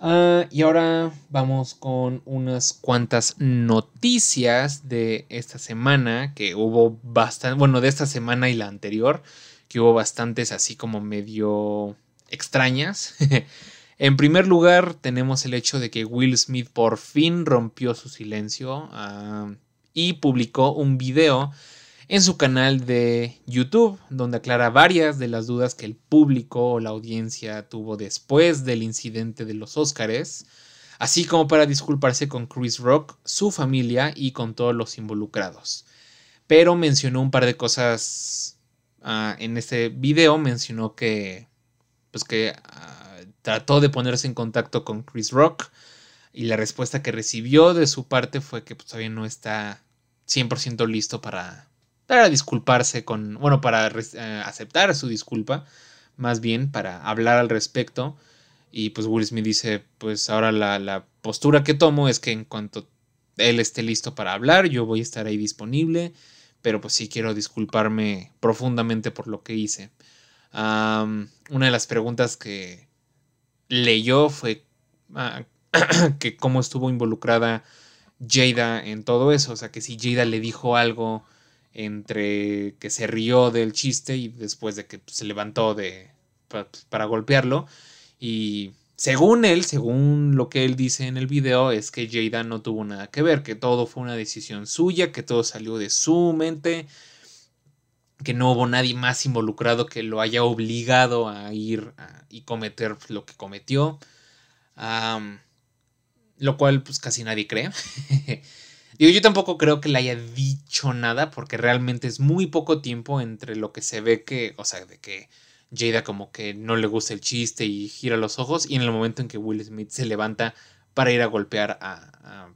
Ah, y ahora vamos con unas cuantas noticias de esta semana, que hubo bastante, bueno, de esta semana y la anterior, que hubo bastantes así como medio extrañas. en primer lugar, tenemos el hecho de que Will Smith por fin rompió su silencio ah, y publicó un video en su canal de YouTube, donde aclara varias de las dudas que el público o la audiencia tuvo después del incidente de los Óscares, así como para disculparse con Chris Rock, su familia y con todos los involucrados. Pero mencionó un par de cosas ah, en este video, mencionó que, pues que ah, trató de ponerse en contacto con Chris Rock y la respuesta que recibió de su parte fue que pues, todavía no está 100% listo para para disculparse con, bueno, para eh, aceptar su disculpa, más bien para hablar al respecto. Y pues Will Smith dice, pues ahora la, la, postura que tomo es que en cuanto él esté listo para hablar, yo voy a estar ahí disponible, pero pues sí quiero disculparme profundamente por lo que hice. una de las preguntas que leyó fue ah, que cómo estuvo involucrada Jada en todo eso, o sea, que si Jada le dijo algo entre que se rió del chiste y después de que se levantó de, para, golpearlo. Y según él, según lo que él dice en el video, es que Jada no tuvo nada que ver, que todo fue una decisión suya, que todo salió de su mente, que no hubo nadie más involucrado que lo haya obligado a ir y cometer lo que cometió. lo cual pues casi nadie cree. Digo, yo tampoco creo que le haya dicho nada porque realmente es muy poco tiempo entre lo que se ve que, o sea, de que Jada como que no le gusta el chiste y gira los ojos y en el momento en que Will Smith se levanta para ir a golpear a,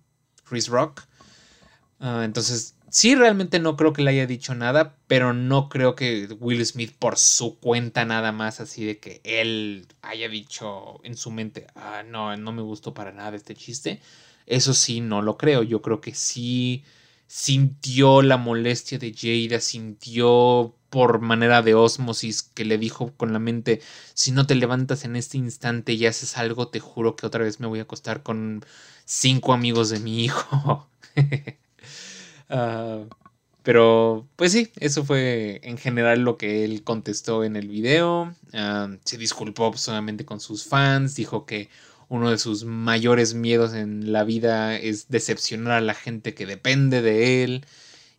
Chris Rock. Ah, entonces, sí, realmente no creo que le haya dicho nada, pero no creo que Will Smith por su cuenta nada más así de que él haya dicho en su mente, ah, no, no me gustó para nada este chiste. Eso sí, no lo creo. Yo creo que sí sintió la molestia de Jada, sintió por manera de osmosis que le dijo con la mente, si no te levantas en este instante y haces algo, te juro que otra vez me voy a acostar con cinco amigos de mi hijo. Ah, pero, pues sí, eso fue en general lo que él contestó en el video. Ah, se disculpó solamente con sus fans, dijo que uno de sus mayores miedos en la vida es decepcionar a la gente que depende de él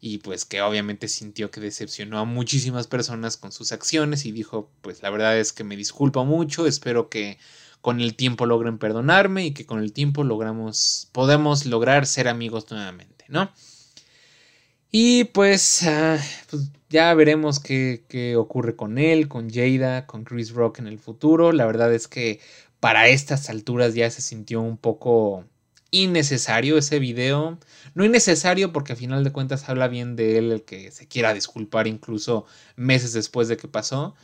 y pues que obviamente sintió que decepcionó a muchísimas personas con sus acciones y dijo pues la verdad es que me disculpo mucho, espero que con el tiempo logren perdonarme y que con el tiempo logramos podemos lograr ser amigos nuevamente, ¿no? Y pues, ah, pues ya veremos qué, qué, ocurre con él, con Jada, con Chris Rock en el futuro. La verdad es que para estas alturas ya se sintió un poco innecesario ese video. No innecesario porque a final de cuentas habla bien de él el que se quiera disculpar incluso meses después de que pasó.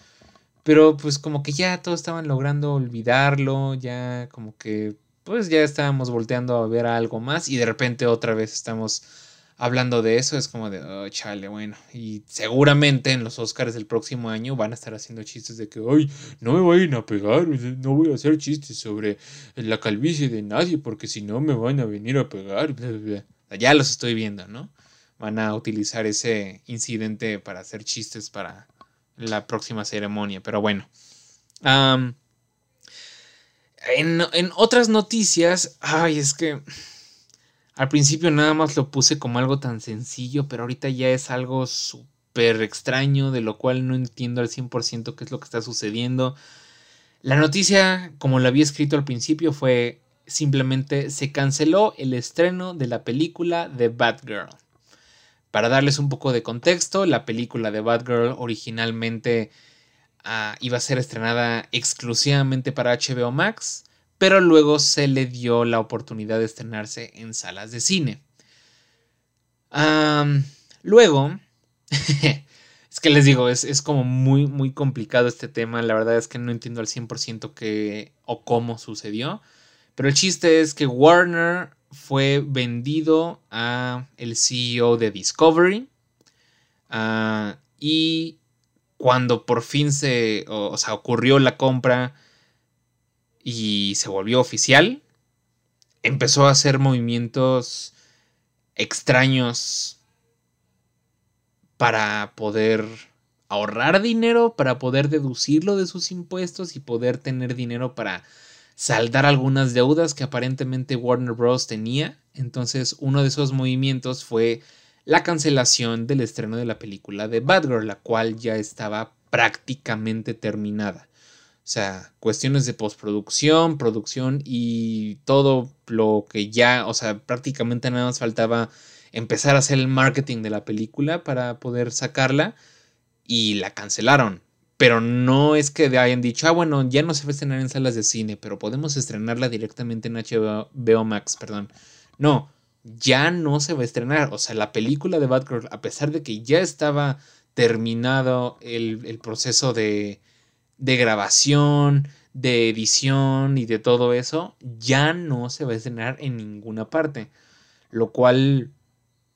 Pero pues como que ya todos estaban logrando olvidarlo, ya como que pues ya estábamos volteando a ver algo más y de repente otra vez estamos hablando de eso, es como de, oh, chale, bueno. Y seguramente en los Oscars del próximo año van a estar haciendo chistes de que, ay, no me vayan a pegar, no voy a hacer chistes sobre la calvicie de nadie, porque si no me van a venir a pegar. Ya los estoy viendo, ¿no? Van a utilizar ese incidente para hacer chistes para la próxima ceremonia, pero bueno. En, en otras noticias, ay, es que al principio nada más lo puse como algo tan sencillo, pero ahorita ya es algo súper extraño, de lo cual no entiendo al 100% qué es lo que está sucediendo. La noticia, como lo había escrito al principio, fue simplemente se canceló el estreno de la película de Batgirl. Para darles un poco de contexto, la película de Batgirl originalmente ah, iba a ser estrenada exclusivamente para HBO Max pero luego se le dio la oportunidad de estrenarse en salas de cine. luego, es que les digo, es, como muy, muy complicado este tema. La verdad es que no entiendo al 100% qué o cómo sucedió. Pero el chiste es que Warner fue vendido a el CEO de Discovery. Ah, y cuando por fin se, o sea, ocurrió la compra y se volvió oficial, empezó a hacer movimientos extraños para poder ahorrar dinero, para poder deducirlo de sus impuestos y poder tener dinero para saldar algunas deudas que aparentemente Warner Bros. tenía. Entonces uno de esos movimientos fue la cancelación del estreno de la película de Batgirl, la cual ya estaba prácticamente terminada. O sea, cuestiones de postproducción, producción y todo lo que ya, o sea, prácticamente nada más faltaba empezar a hacer el marketing de la película para poder sacarla y la cancelaron. Pero no es que hayan dicho, ah, bueno, ya no se va a estrenar en salas de cine, pero podemos estrenarla directamente en HBO Max, perdón. No, ya no se va a estrenar. O sea, la película de Batgirl, a pesar de que ya estaba terminado el proceso de, de grabación, de edición y de todo eso, ya no se va a estrenar en ninguna parte. Lo cual,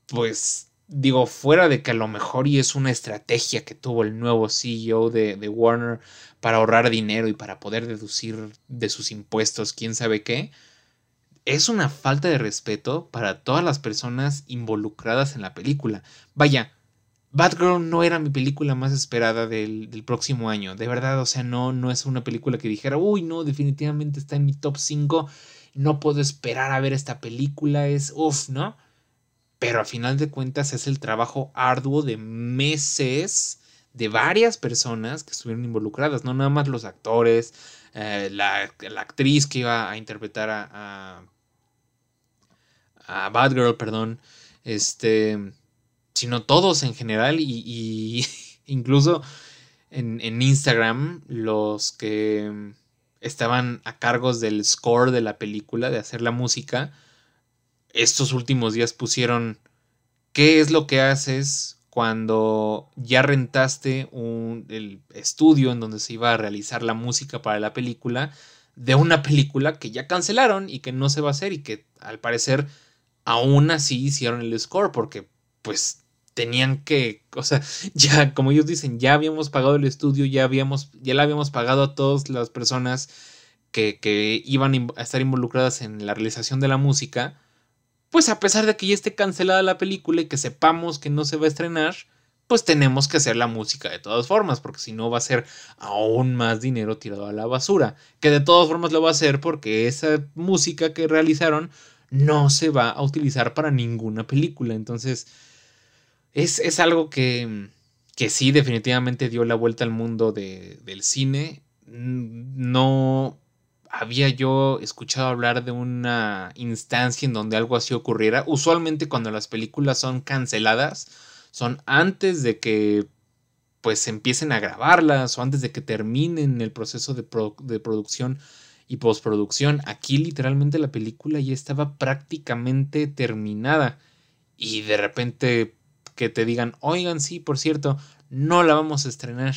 pues, digo, fuera de que a lo mejor y es una estrategia que tuvo el nuevo CEO de, de Warner para ahorrar dinero y para poder deducir de sus impuestos, quién sabe qué, es una falta de respeto para todas las personas involucradas en la película. Vaya, Batgirl no era mi película más esperada del, próximo año. De verdad, o sea, no, no es una película que dijera, uy, no, definitivamente está en mi top 5. No puedo esperar a ver esta película. Es uff, ¿no? Pero a final de cuentas es el trabajo arduo de meses de varias personas que estuvieron involucradas, no nada más los actores, eh, la, actriz que iba a interpretar a, a, a Batgirl, perdón, este sino todos en general y, incluso en, en, Instagram los que estaban a cargos del score de la película, de hacer la música, estos últimos días pusieron qué es lo que haces cuando ya rentaste un, el estudio en donde se iba a realizar la música para la película de una película que ya cancelaron y que no se va a hacer y que al parecer aún así hicieron el score porque pues tenían que, o sea, ya, como ellos dicen, ya habíamos pagado el estudio, ya habíamos, ya habíamos pagado a todas las personas que, que iban a estar involucradas en la realización de la música, pues a pesar de que ya esté cancelada la película y que sepamos que no se va a estrenar, pues tenemos que hacer la música de todas formas, porque si no va a ser aún más dinero tirado a la basura, que de todas formas lo va a hacer porque esa música que realizaron no se va a utilizar para ninguna película, entonces es, algo que, que, sí definitivamente dio la vuelta al mundo del cine. No había yo escuchado hablar de una instancia en donde algo así ocurriera. Usualmente cuando las películas son canceladas, son antes de que pues empiecen a grabarlas o antes de que terminen el proceso de, de producción y postproducción. Aquí literalmente la película ya estaba prácticamente terminada y de repente que te digan, oigan, sí, por cierto, no la vamos a estrenar.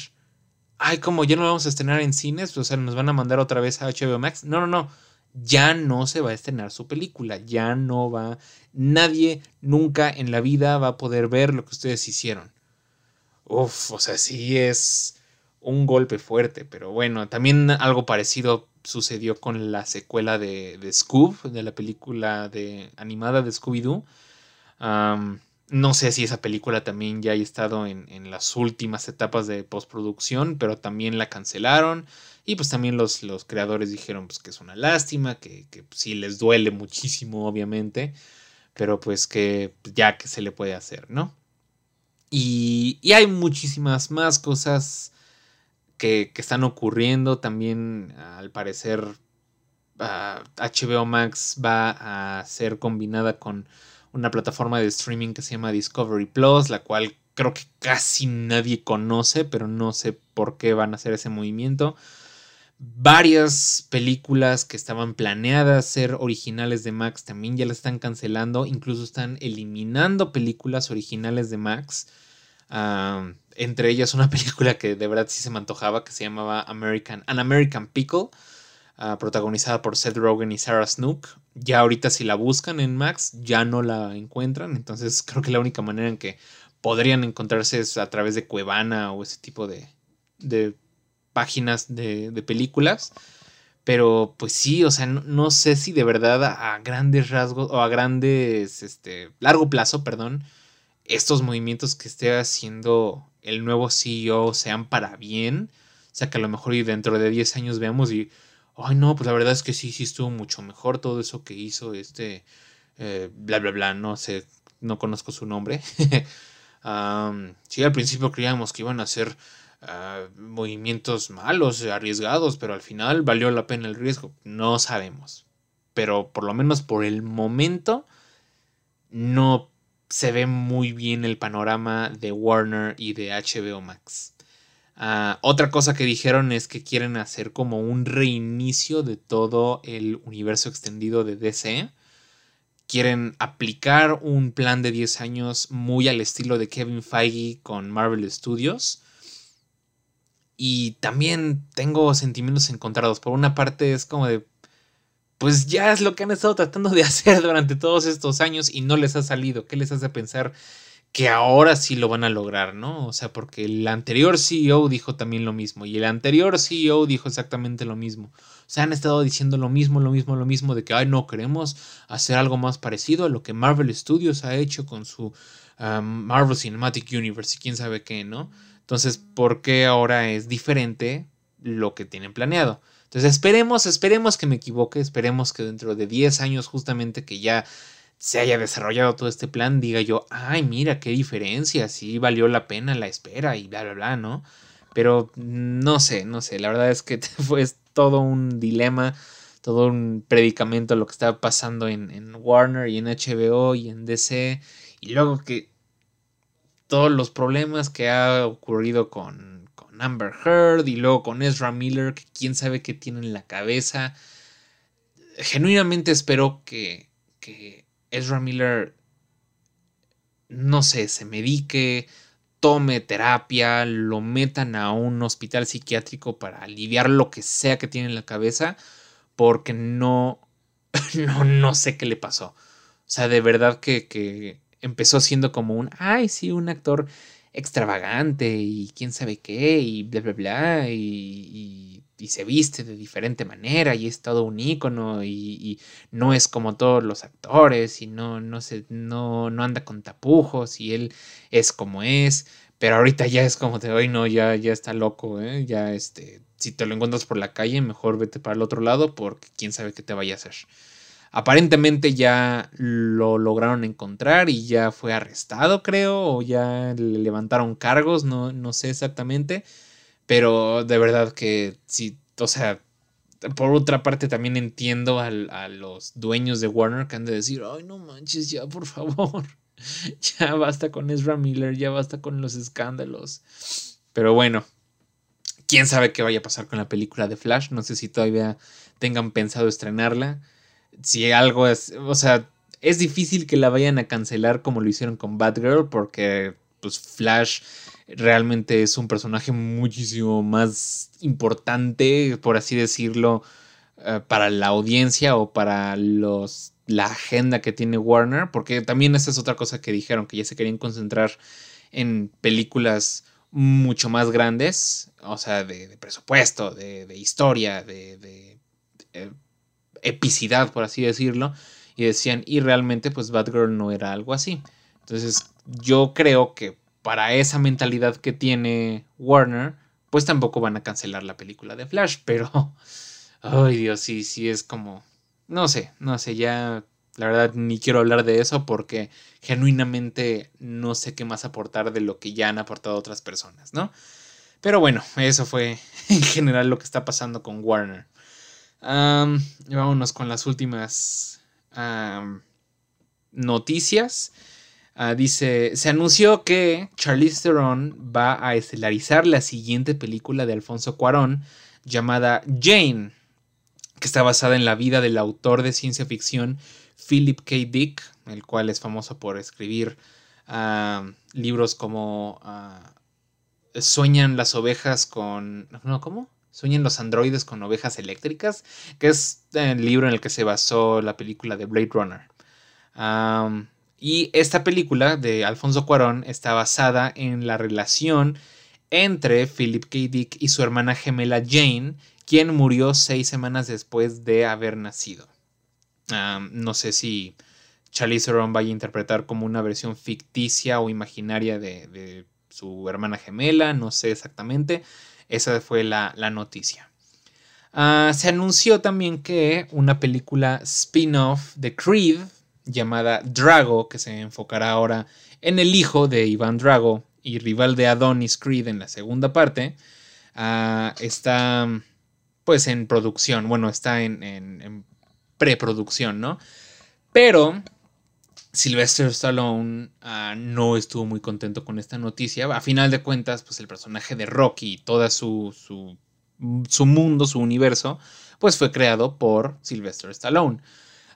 Ay, como ya no la vamos a estrenar en cines, o sea, nos van a mandar otra vez a HBO Max. No, no, no. Ya no se va a estrenar su película. Ya no va. Nadie nunca en la vida va a poder ver lo que ustedes hicieron. Uf, o sea, sí es un golpe fuerte, pero bueno, también algo parecido sucedió con la secuela de, de Scoob, de la película de, animada de Scooby-Doo No sé si esa película también ya haya estado en, en las últimas etapas de postproducción, pero también la cancelaron. Y pues también los, los creadores dijeron pues, que es una lástima, que, que sí les duele muchísimo, obviamente, pero pues que ya que se le puede hacer, ¿no? Y, y hay muchísimas más cosas que, que, están ocurriendo. También, al parecer, HBO Max va a ser combinada con una plataforma de streaming que se llama Discovery Plus, la cual creo que casi nadie conoce, pero no sé por qué van a hacer ese movimiento varias películas que estaban planeadas ser originales de Max también ya las están cancelando, incluso están eliminando películas originales de Max. Entre ellas una película que de verdad sí se me antojaba, que se llamaba American, An American Pickle, uh, protagonizada por Seth Rogen y Sarah Snook. Ya ahorita si la buscan en Max, ya no la encuentran, entonces creo que la única manera en que podrían encontrarse es a través de Cuevana o ese tipo de, de páginas de, películas. Pero pues sí, o sea, no, sé si de verdad a, grandes rasgos o a grandes, este, largo plazo, perdón, estos movimientos que esté haciendo el nuevo CEO sean para bien. O sea, que a lo mejor y dentro de 10 años veamos y, ay no, pues la verdad es que sí, sí estuvo mucho mejor todo eso que hizo este, eh, bla, bla, bla, no sé, no conozco su nombre. sí, al principio creíamos que iban a ser movimientos malos, arriesgados, pero al final valió la pena el riesgo. No sabemos. Pero por lo menos por el momento no se ve muy bien el panorama de Warner y de HBO Max. Ah, otra cosa que dijeron es que quieren hacer como un reinicio de todo el universo extendido de DC. Quieren aplicar un plan de 10 años muy al estilo de Kevin Feige con Marvel Studios y también tengo sentimientos encontrados. Por una parte es como de, pues ya es lo que han estado tratando de hacer durante todos estos años y no les ha salido. ¿Qué les hace pensar que ahora sí lo van a lograr, no? O sea, porque el anterior CEO dijo también lo mismo y el anterior CEO dijo exactamente lo mismo. O sea, han estado diciendo lo mismo, lo mismo, lo mismo de que, ay, no, queremos hacer algo más parecido a lo que Marvel Studios ha hecho con su um, Marvel Cinematic Universe y quién sabe qué, ¿no? Entonces, ¿por qué ahora es diferente lo que tienen planeado? Entonces, esperemos, esperemos que me equivoque, esperemos que dentro de 10 años justamente que ya se haya desarrollado todo este plan, diga yo, ay, mira, qué diferencia, sí valió la pena la espera y bla, bla, bla, ¿no? Pero no sé, no sé, la verdad es que fue todo un dilema, todo un predicamento lo que estaba pasando en, en Warner y en HBO y en DC, y luego que todos los problemas que ha ocurrido con, con Amber Heard y luego con Ezra Miller, que quién sabe qué tiene en la cabeza. Genuinamente espero que, que Ezra Miller, no sé, se medique, tome terapia, lo metan a un hospital psiquiátrico para aliviar lo que sea que tiene en la cabeza, porque no, no, no sé qué le pasó. O sea, de verdad que, que empezó siendo como un, ay, sí, un actor extravagante y quién sabe qué y bla, bla, bla, y, y, se viste de diferente manera y es todo un ícono y, y, no es como todos los actores y no, no, se, no, no anda con tapujos y él es como es, pero ahorita ya es como de, hoy no, ya, ya está loco, ¿eh? ya este, si te lo encuentras por la calle, mejor vete para el otro lado porque quién sabe qué te vaya a hacer. Aparentemente ya lo lograron encontrar y ya fue arrestado, creo, o ya le levantaron cargos, no, no sé exactamente. Pero de verdad que sí, o sea, por otra parte también entiendo a, a los dueños de Warner que han de decir, ay, no manches, ya, por favor. ya basta con Ezra Miller, ya basta con los escándalos. Pero bueno, quién sabe qué vaya a pasar con la película de Flash. No sé si todavía tengan pensado estrenarla si algo es, o sea, es difícil que la vayan a cancelar como lo hicieron con Batgirl porque pues Flash realmente es un personaje muchísimo más importante, por así decirlo, eh, para la audiencia o para los la agenda que tiene Warner, porque también esa es otra cosa que dijeron, que ya se querían concentrar en películas mucho más grandes, o sea, de, presupuesto, de, historia, de, eh, epicidad, por así decirlo, y decían, y realmente pues Batgirl no era algo así. Entonces, yo creo que para esa mentalidad que tiene Warner, pues tampoco van a cancelar la película de Flash, pero... Ay Dios, sí, sí es como... No sé, no sé, ya la verdad ni quiero hablar de eso porque genuinamente no sé qué más aportar de lo que ya han aportado otras personas, ¿no? Pero bueno, eso fue en general lo que está pasando con Warner. vámonos con las últimas noticias. Ah, dice, se anunció que Charlize Theron va a estelarizar la siguiente película de Alfonso Cuarón llamada Jane, que está basada en la vida del autor de ciencia ficción Philip K. Dick, el cual es famoso por escribir ah, libros como ah, Sueñan las ovejas con... No, ¿cómo? Sueñan los androides con ovejas eléctricas, que es el libro en el que se basó la película de Blade Runner. Y esta película de Alfonso Cuarón está basada en la relación entre Philip K. Dick y su hermana gemela Jane, quien murió seis semanas después de haber nacido. no sé si Charlize Theron vaya a interpretar como una versión ficticia o imaginaria de su hermana gemela, no sé exactamente. Esa fue la, noticia. Ah, se anunció también que una película spin-off de Creed llamada Drago, que se enfocará ahora en el hijo de Iván Drago y rival de Adonis Creed en la segunda parte, ah, está pues en producción, bueno, está en, preproducción, ¿no? Pero Sylvester Stallone ah, no estuvo muy contento con esta noticia. A final de cuentas, pues el personaje de Rocky y todo su, su, mundo, su universo, pues fue creado por Sylvester Stallone.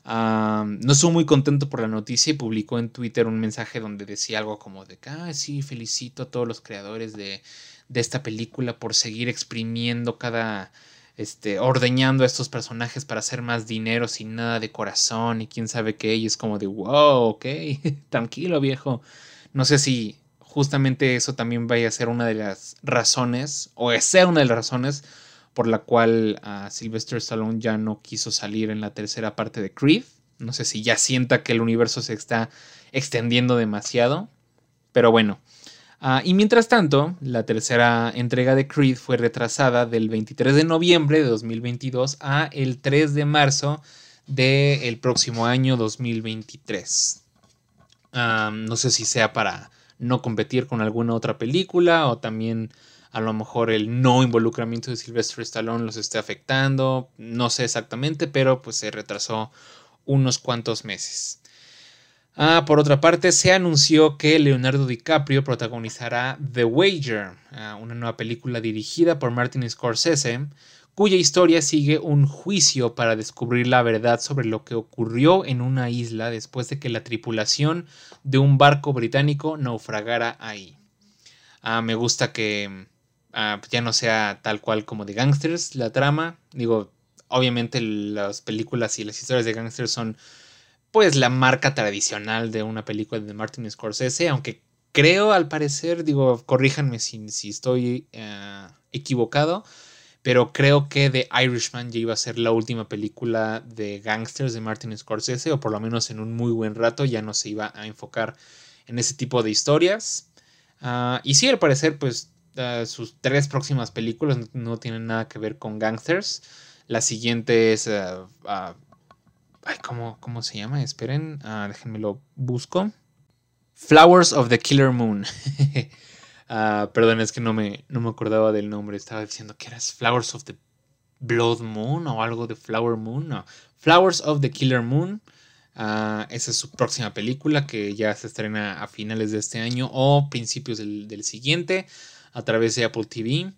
No estuvo muy contento por la noticia y publicó en Twitter un mensaje donde decía algo como de que, ah, sí, felicito a todos los creadores de, de esta película por seguir exprimiendo cada este, ordeñando a estos personajes para hacer más dinero sin nada de corazón y quién sabe qué. Y es como de, wow, ok, tranquilo viejo. No sé si justamente eso también vaya a ser una de las razones, o sea una de las razones por la cual a Sylvester Stallone ya no quiso salir en la tercera parte de Creed. No sé si ya sienta que el universo se está extendiendo demasiado. Pero bueno, Ah, y mientras tanto, la tercera entrega de Creed fue retrasada del 23 de noviembre de 2022 a el 3 de marzo del próximo año 2023. Ah, no sé si sea para no competir con alguna otra película o también a lo mejor el no involucramiento de Sylvester Stallone los esté afectando, no sé exactamente, pero pues se retrasó unos cuantos meses. Ah, por otra parte, se anunció que Leonardo DiCaprio protagonizará The Wager, ah, una nueva película dirigida por Martin Scorsese, cuya historia sigue un juicio para descubrir la verdad sobre lo que ocurrió en una isla después de que la tripulación de un barco británico naufragara ahí. Ah, me gusta que ya no sea tal cual como de gangsters la trama. Digo, obviamente las películas y las historias de gangsters son pues la marca tradicional de una película de Martin Scorsese, aunque creo al parecer, digo, corríjanme si, si estoy eh, equivocado, pero creo que The Irishman ya iba a ser la última película de gangsters de Martin Scorsese, o por lo menos en un muy buen rato ya no se iba a enfocar en ese tipo de historias. Ah, y sí, al parecer, pues sus tres próximas películas no, tienen nada que ver con gangsters. La siguiente es ah, Ay, ¿cómo, ¿cómo, se llama? Esperen, ah, déjenme lo busco. Flowers of the Killer Moon. Ah, perdón, es que no me, no me acordaba del nombre. Estaba diciendo que era Flowers of the Blood Moon o algo de Flower Moon. Flowers of the Killer Moon. Ah, esa es su próxima película que ya se estrena a finales de este año o principios del, del siguiente a través de Apple TV.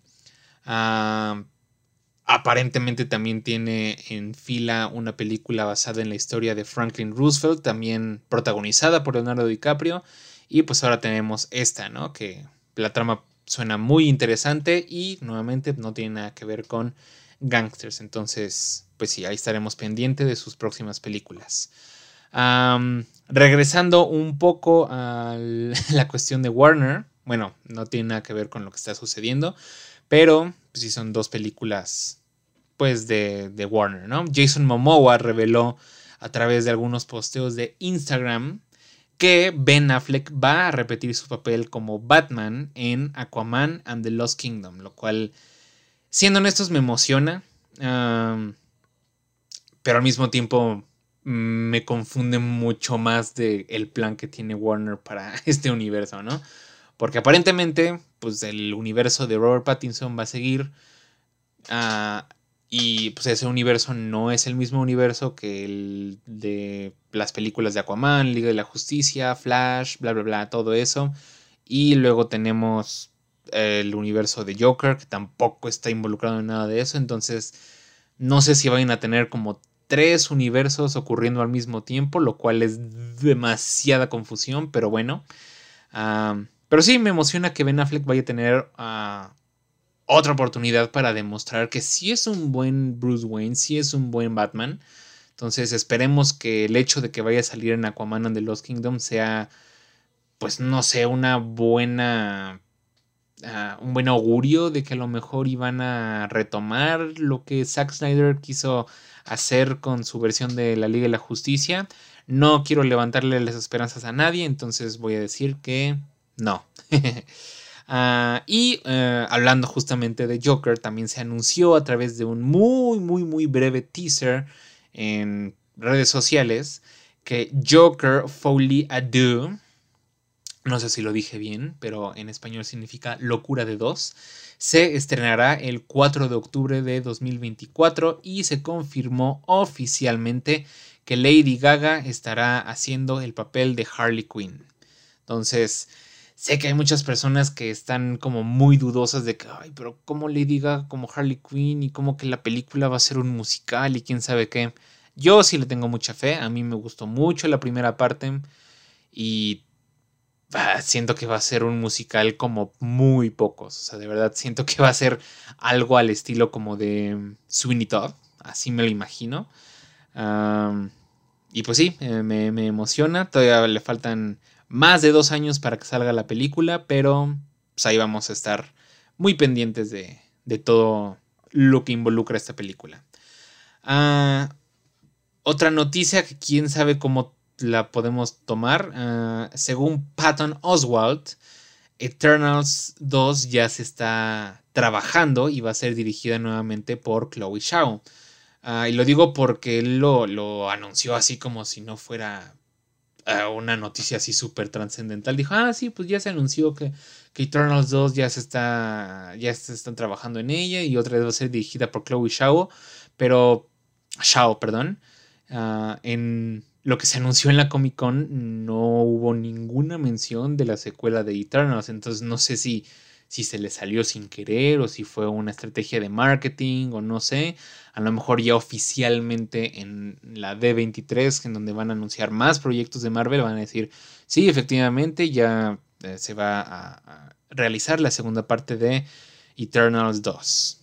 Aparentemente también tiene en fila una película basada en la historia de Franklin Roosevelt, también protagonizada por Leonardo DiCaprio. Y pues ahora tenemos esta, ¿no? Que la trama suena muy interesante y nuevamente no tiene nada que ver con gangsters. Entonces, pues sí, ahí estaremos pendientes de sus próximas películas. regresando un poco a la cuestión de Warner, bueno, no tiene nada que ver con lo que está sucediendo, pero pues sí son dos películas pues de, de, Warner, ¿no? Jason Momoa reveló a través de algunos posteos de Instagram que Ben Affleck va a repetir su papel como Batman en Aquaman and the Lost Kingdom, lo cual, siendo honestos, me emociona, pero al mismo tiempo me confunde mucho más del el plan que tiene Warner para este universo, ¿no? Porque aparentemente, pues el universo de Robert Pattinson va a seguir. Ah, y pues ese universo no es el mismo universo que el de las películas de Aquaman, Liga de la Justicia, Flash, bla, bla, bla, todo eso. Y luego tenemos el universo de Joker, que tampoco está involucrado en nada de eso. Entonces, no sé si vayan a tener como tres universos ocurriendo al mismo tiempo, lo cual es demasiada confusión, pero bueno. Ah, pero sí, me emociona que Ben Affleck vaya a tener uh, otra oportunidad para demostrar que sí es un buen Bruce Wayne, sí es un buen Batman. Entonces esperemos que el hecho de que vaya a salir en Aquaman and the Lost Kingdom sea, pues no sé, una buena... Uh, un buen augurio de que a lo mejor iban a retomar lo que Zack Snyder quiso hacer con su versión de la Liga de la Justicia. No quiero levantarle las esperanzas a nadie, entonces voy a decir que no. Ah, y eh, hablando justamente de Joker, también se anunció a través de un muy, muy, muy breve teaser en redes sociales que Joker Foley Ado, no sé si lo dije bien, pero en español significa locura de dos, se estrenará el 4 de octubre de 2024 y se confirmó oficialmente que Lady Gaga estará haciendo el papel de Harley Quinn. Entonces, Sé que hay muchas personas que están como muy dudosas de que, ay, pero ¿cómo le diga como Harley Quinn y cómo que la película va a ser un musical y quién sabe qué? Yo sí le tengo mucha fe, a mí me gustó mucho la primera parte y ah, siento que va a ser un musical como muy pocos, o sea, de verdad siento que va a ser algo al estilo como de Sweeney Todd, así me lo imagino. y pues sí, eh, me, me emociona, todavía le faltan más de dos años para que salga la película, pero pues, ahí vamos a estar muy pendientes de, todo lo que involucra esta película. Ah, otra noticia que quién sabe cómo la podemos tomar. Ah, según Patton Oswald, Eternals 2 ya se está trabajando y va a ser dirigida nuevamente por Chloe Shao. Ah, y lo digo porque él lo, lo, anunció así como si no fuera una noticia así súper trascendental. Dijo, ah, sí, pues ya se anunció que, que Eternals 2 ya se está, ya se están trabajando en ella y otra vez va a ser dirigida por Chloe Shao, pero, Shao, perdón, ah, en lo que se anunció en la Comic Con no hubo ninguna mención de la secuela de Eternals, entonces no sé si si se le salió sin querer o si fue una estrategia de marketing o no sé. A lo mejor ya oficialmente en la D23, en donde van a anunciar más proyectos de Marvel, van a decir, sí, efectivamente ya eh, se va a, realizar la segunda parte de Eternals 2.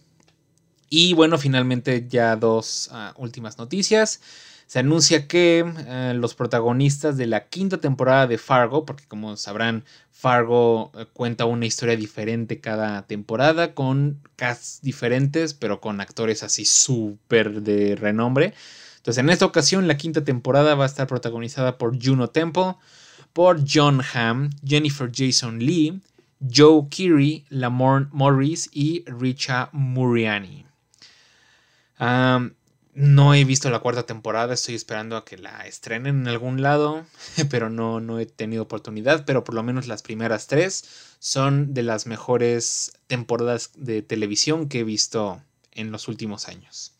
Y bueno, finalmente ya dos ah, últimas noticias. Se anuncia que eh, los protagonistas de la quinta temporada de Fargo, porque como sabrán, Fargo eh, cuenta una historia diferente cada temporada, con casts diferentes, pero con actores así súper de renombre. Entonces, en esta ocasión, la quinta temporada va a estar protagonizada por Juno Temple, por John Hamm, Jennifer Jason Lee, Joe Keery, Lamorne Morris y Richa Muriani. No he visto la cuarta temporada, estoy esperando a que la estrenen en algún lado, pero no, no he tenido oportunidad, pero por lo menos las primeras tres son de las mejores temporadas de televisión que he visto en los últimos años.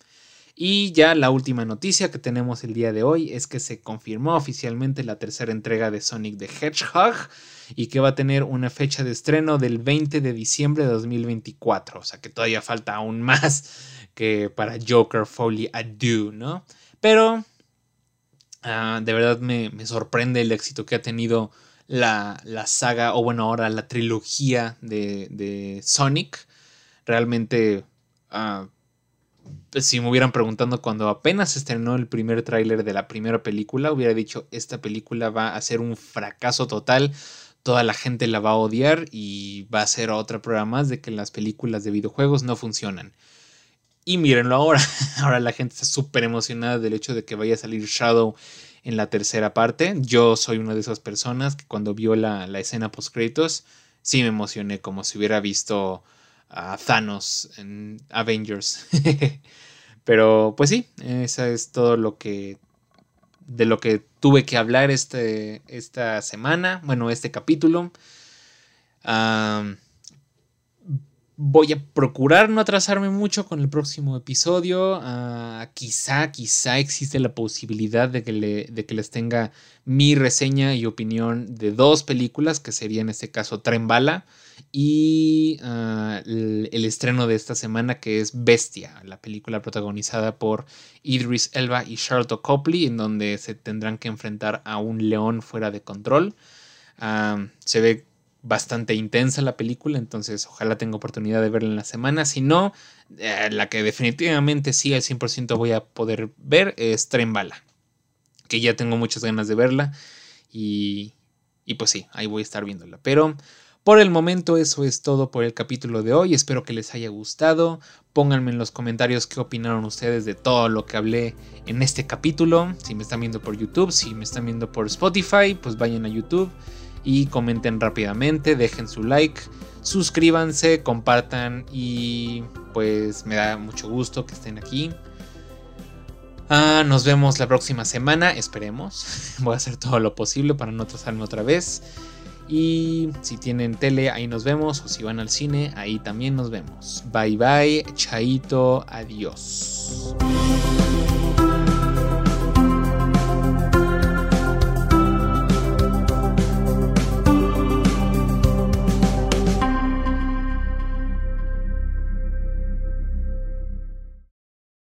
Y ya la última noticia que tenemos el día de hoy es que se confirmó oficialmente la tercera entrega de Sonic the Hedgehog y que va a tener una fecha de estreno del 20 de diciembre de 2024, o sea que todavía falta aún más que para Joker Foley Do, ¿no? Pero ah, de verdad me, sorprende el éxito que ha tenido la, saga, o bueno, ahora la trilogía de, Sonic. Realmente, uh, si me hubieran preguntado cuando apenas estrenó el primer tráiler de la primera película, hubiera dicho, esta película va a ser un fracaso total toda la gente la va a odiar y va a ser otra prueba más de que las películas de videojuegos no funcionan. Y mírenlo ahora. Ahora la gente está súper emocionada del hecho de que vaya a salir Shadow en la tercera parte. Yo soy una de esas personas que cuando vio la, la escena post créditos, sí me emocioné como si hubiera visto a Thanos en Avengers. Pero pues sí, eso es todo lo que de lo que tuve que hablar este, esta semana, bueno, este capítulo. Voy a procurar no atrasarme mucho con el próximo episodio. Ah, quizá, quizá existe la posibilidad de que, de que, les tenga mi reseña y opinión de dos películas, que sería en este caso Tren Bala y ah, el, estreno de esta semana que es Bestia, la película protagonizada por Idris Elba y Charlotte Copley, en donde se tendrán que enfrentar a un león fuera de control. Ah, se ve bastante intensa la película, entonces ojalá tenga oportunidad de verla en la semana. Si no, eh, la que definitivamente sí al 100% voy a poder ver es Tren Bala, que ya tengo muchas ganas de verla y, y pues sí, ahí voy a estar viéndola. Pero por el momento eso es todo por el capítulo de hoy, espero que les haya gustado, pónganme en los comentarios qué opinaron ustedes de todo lo que hablé en este capítulo, si me están viendo por YouTube, si me están viendo por Spotify, pues vayan a YouTube y comenten rápidamente, dejen su like, suscríbanse, compartan y pues me da mucho gusto que estén aquí. Ah, nos vemos la próxima semana, esperemos. Voy a hacer todo lo posible para no atrasarme otra vez. Y si tienen tele, ahí nos vemos. O si van al cine, ahí también nos vemos. Bye bye, chaito, adiós.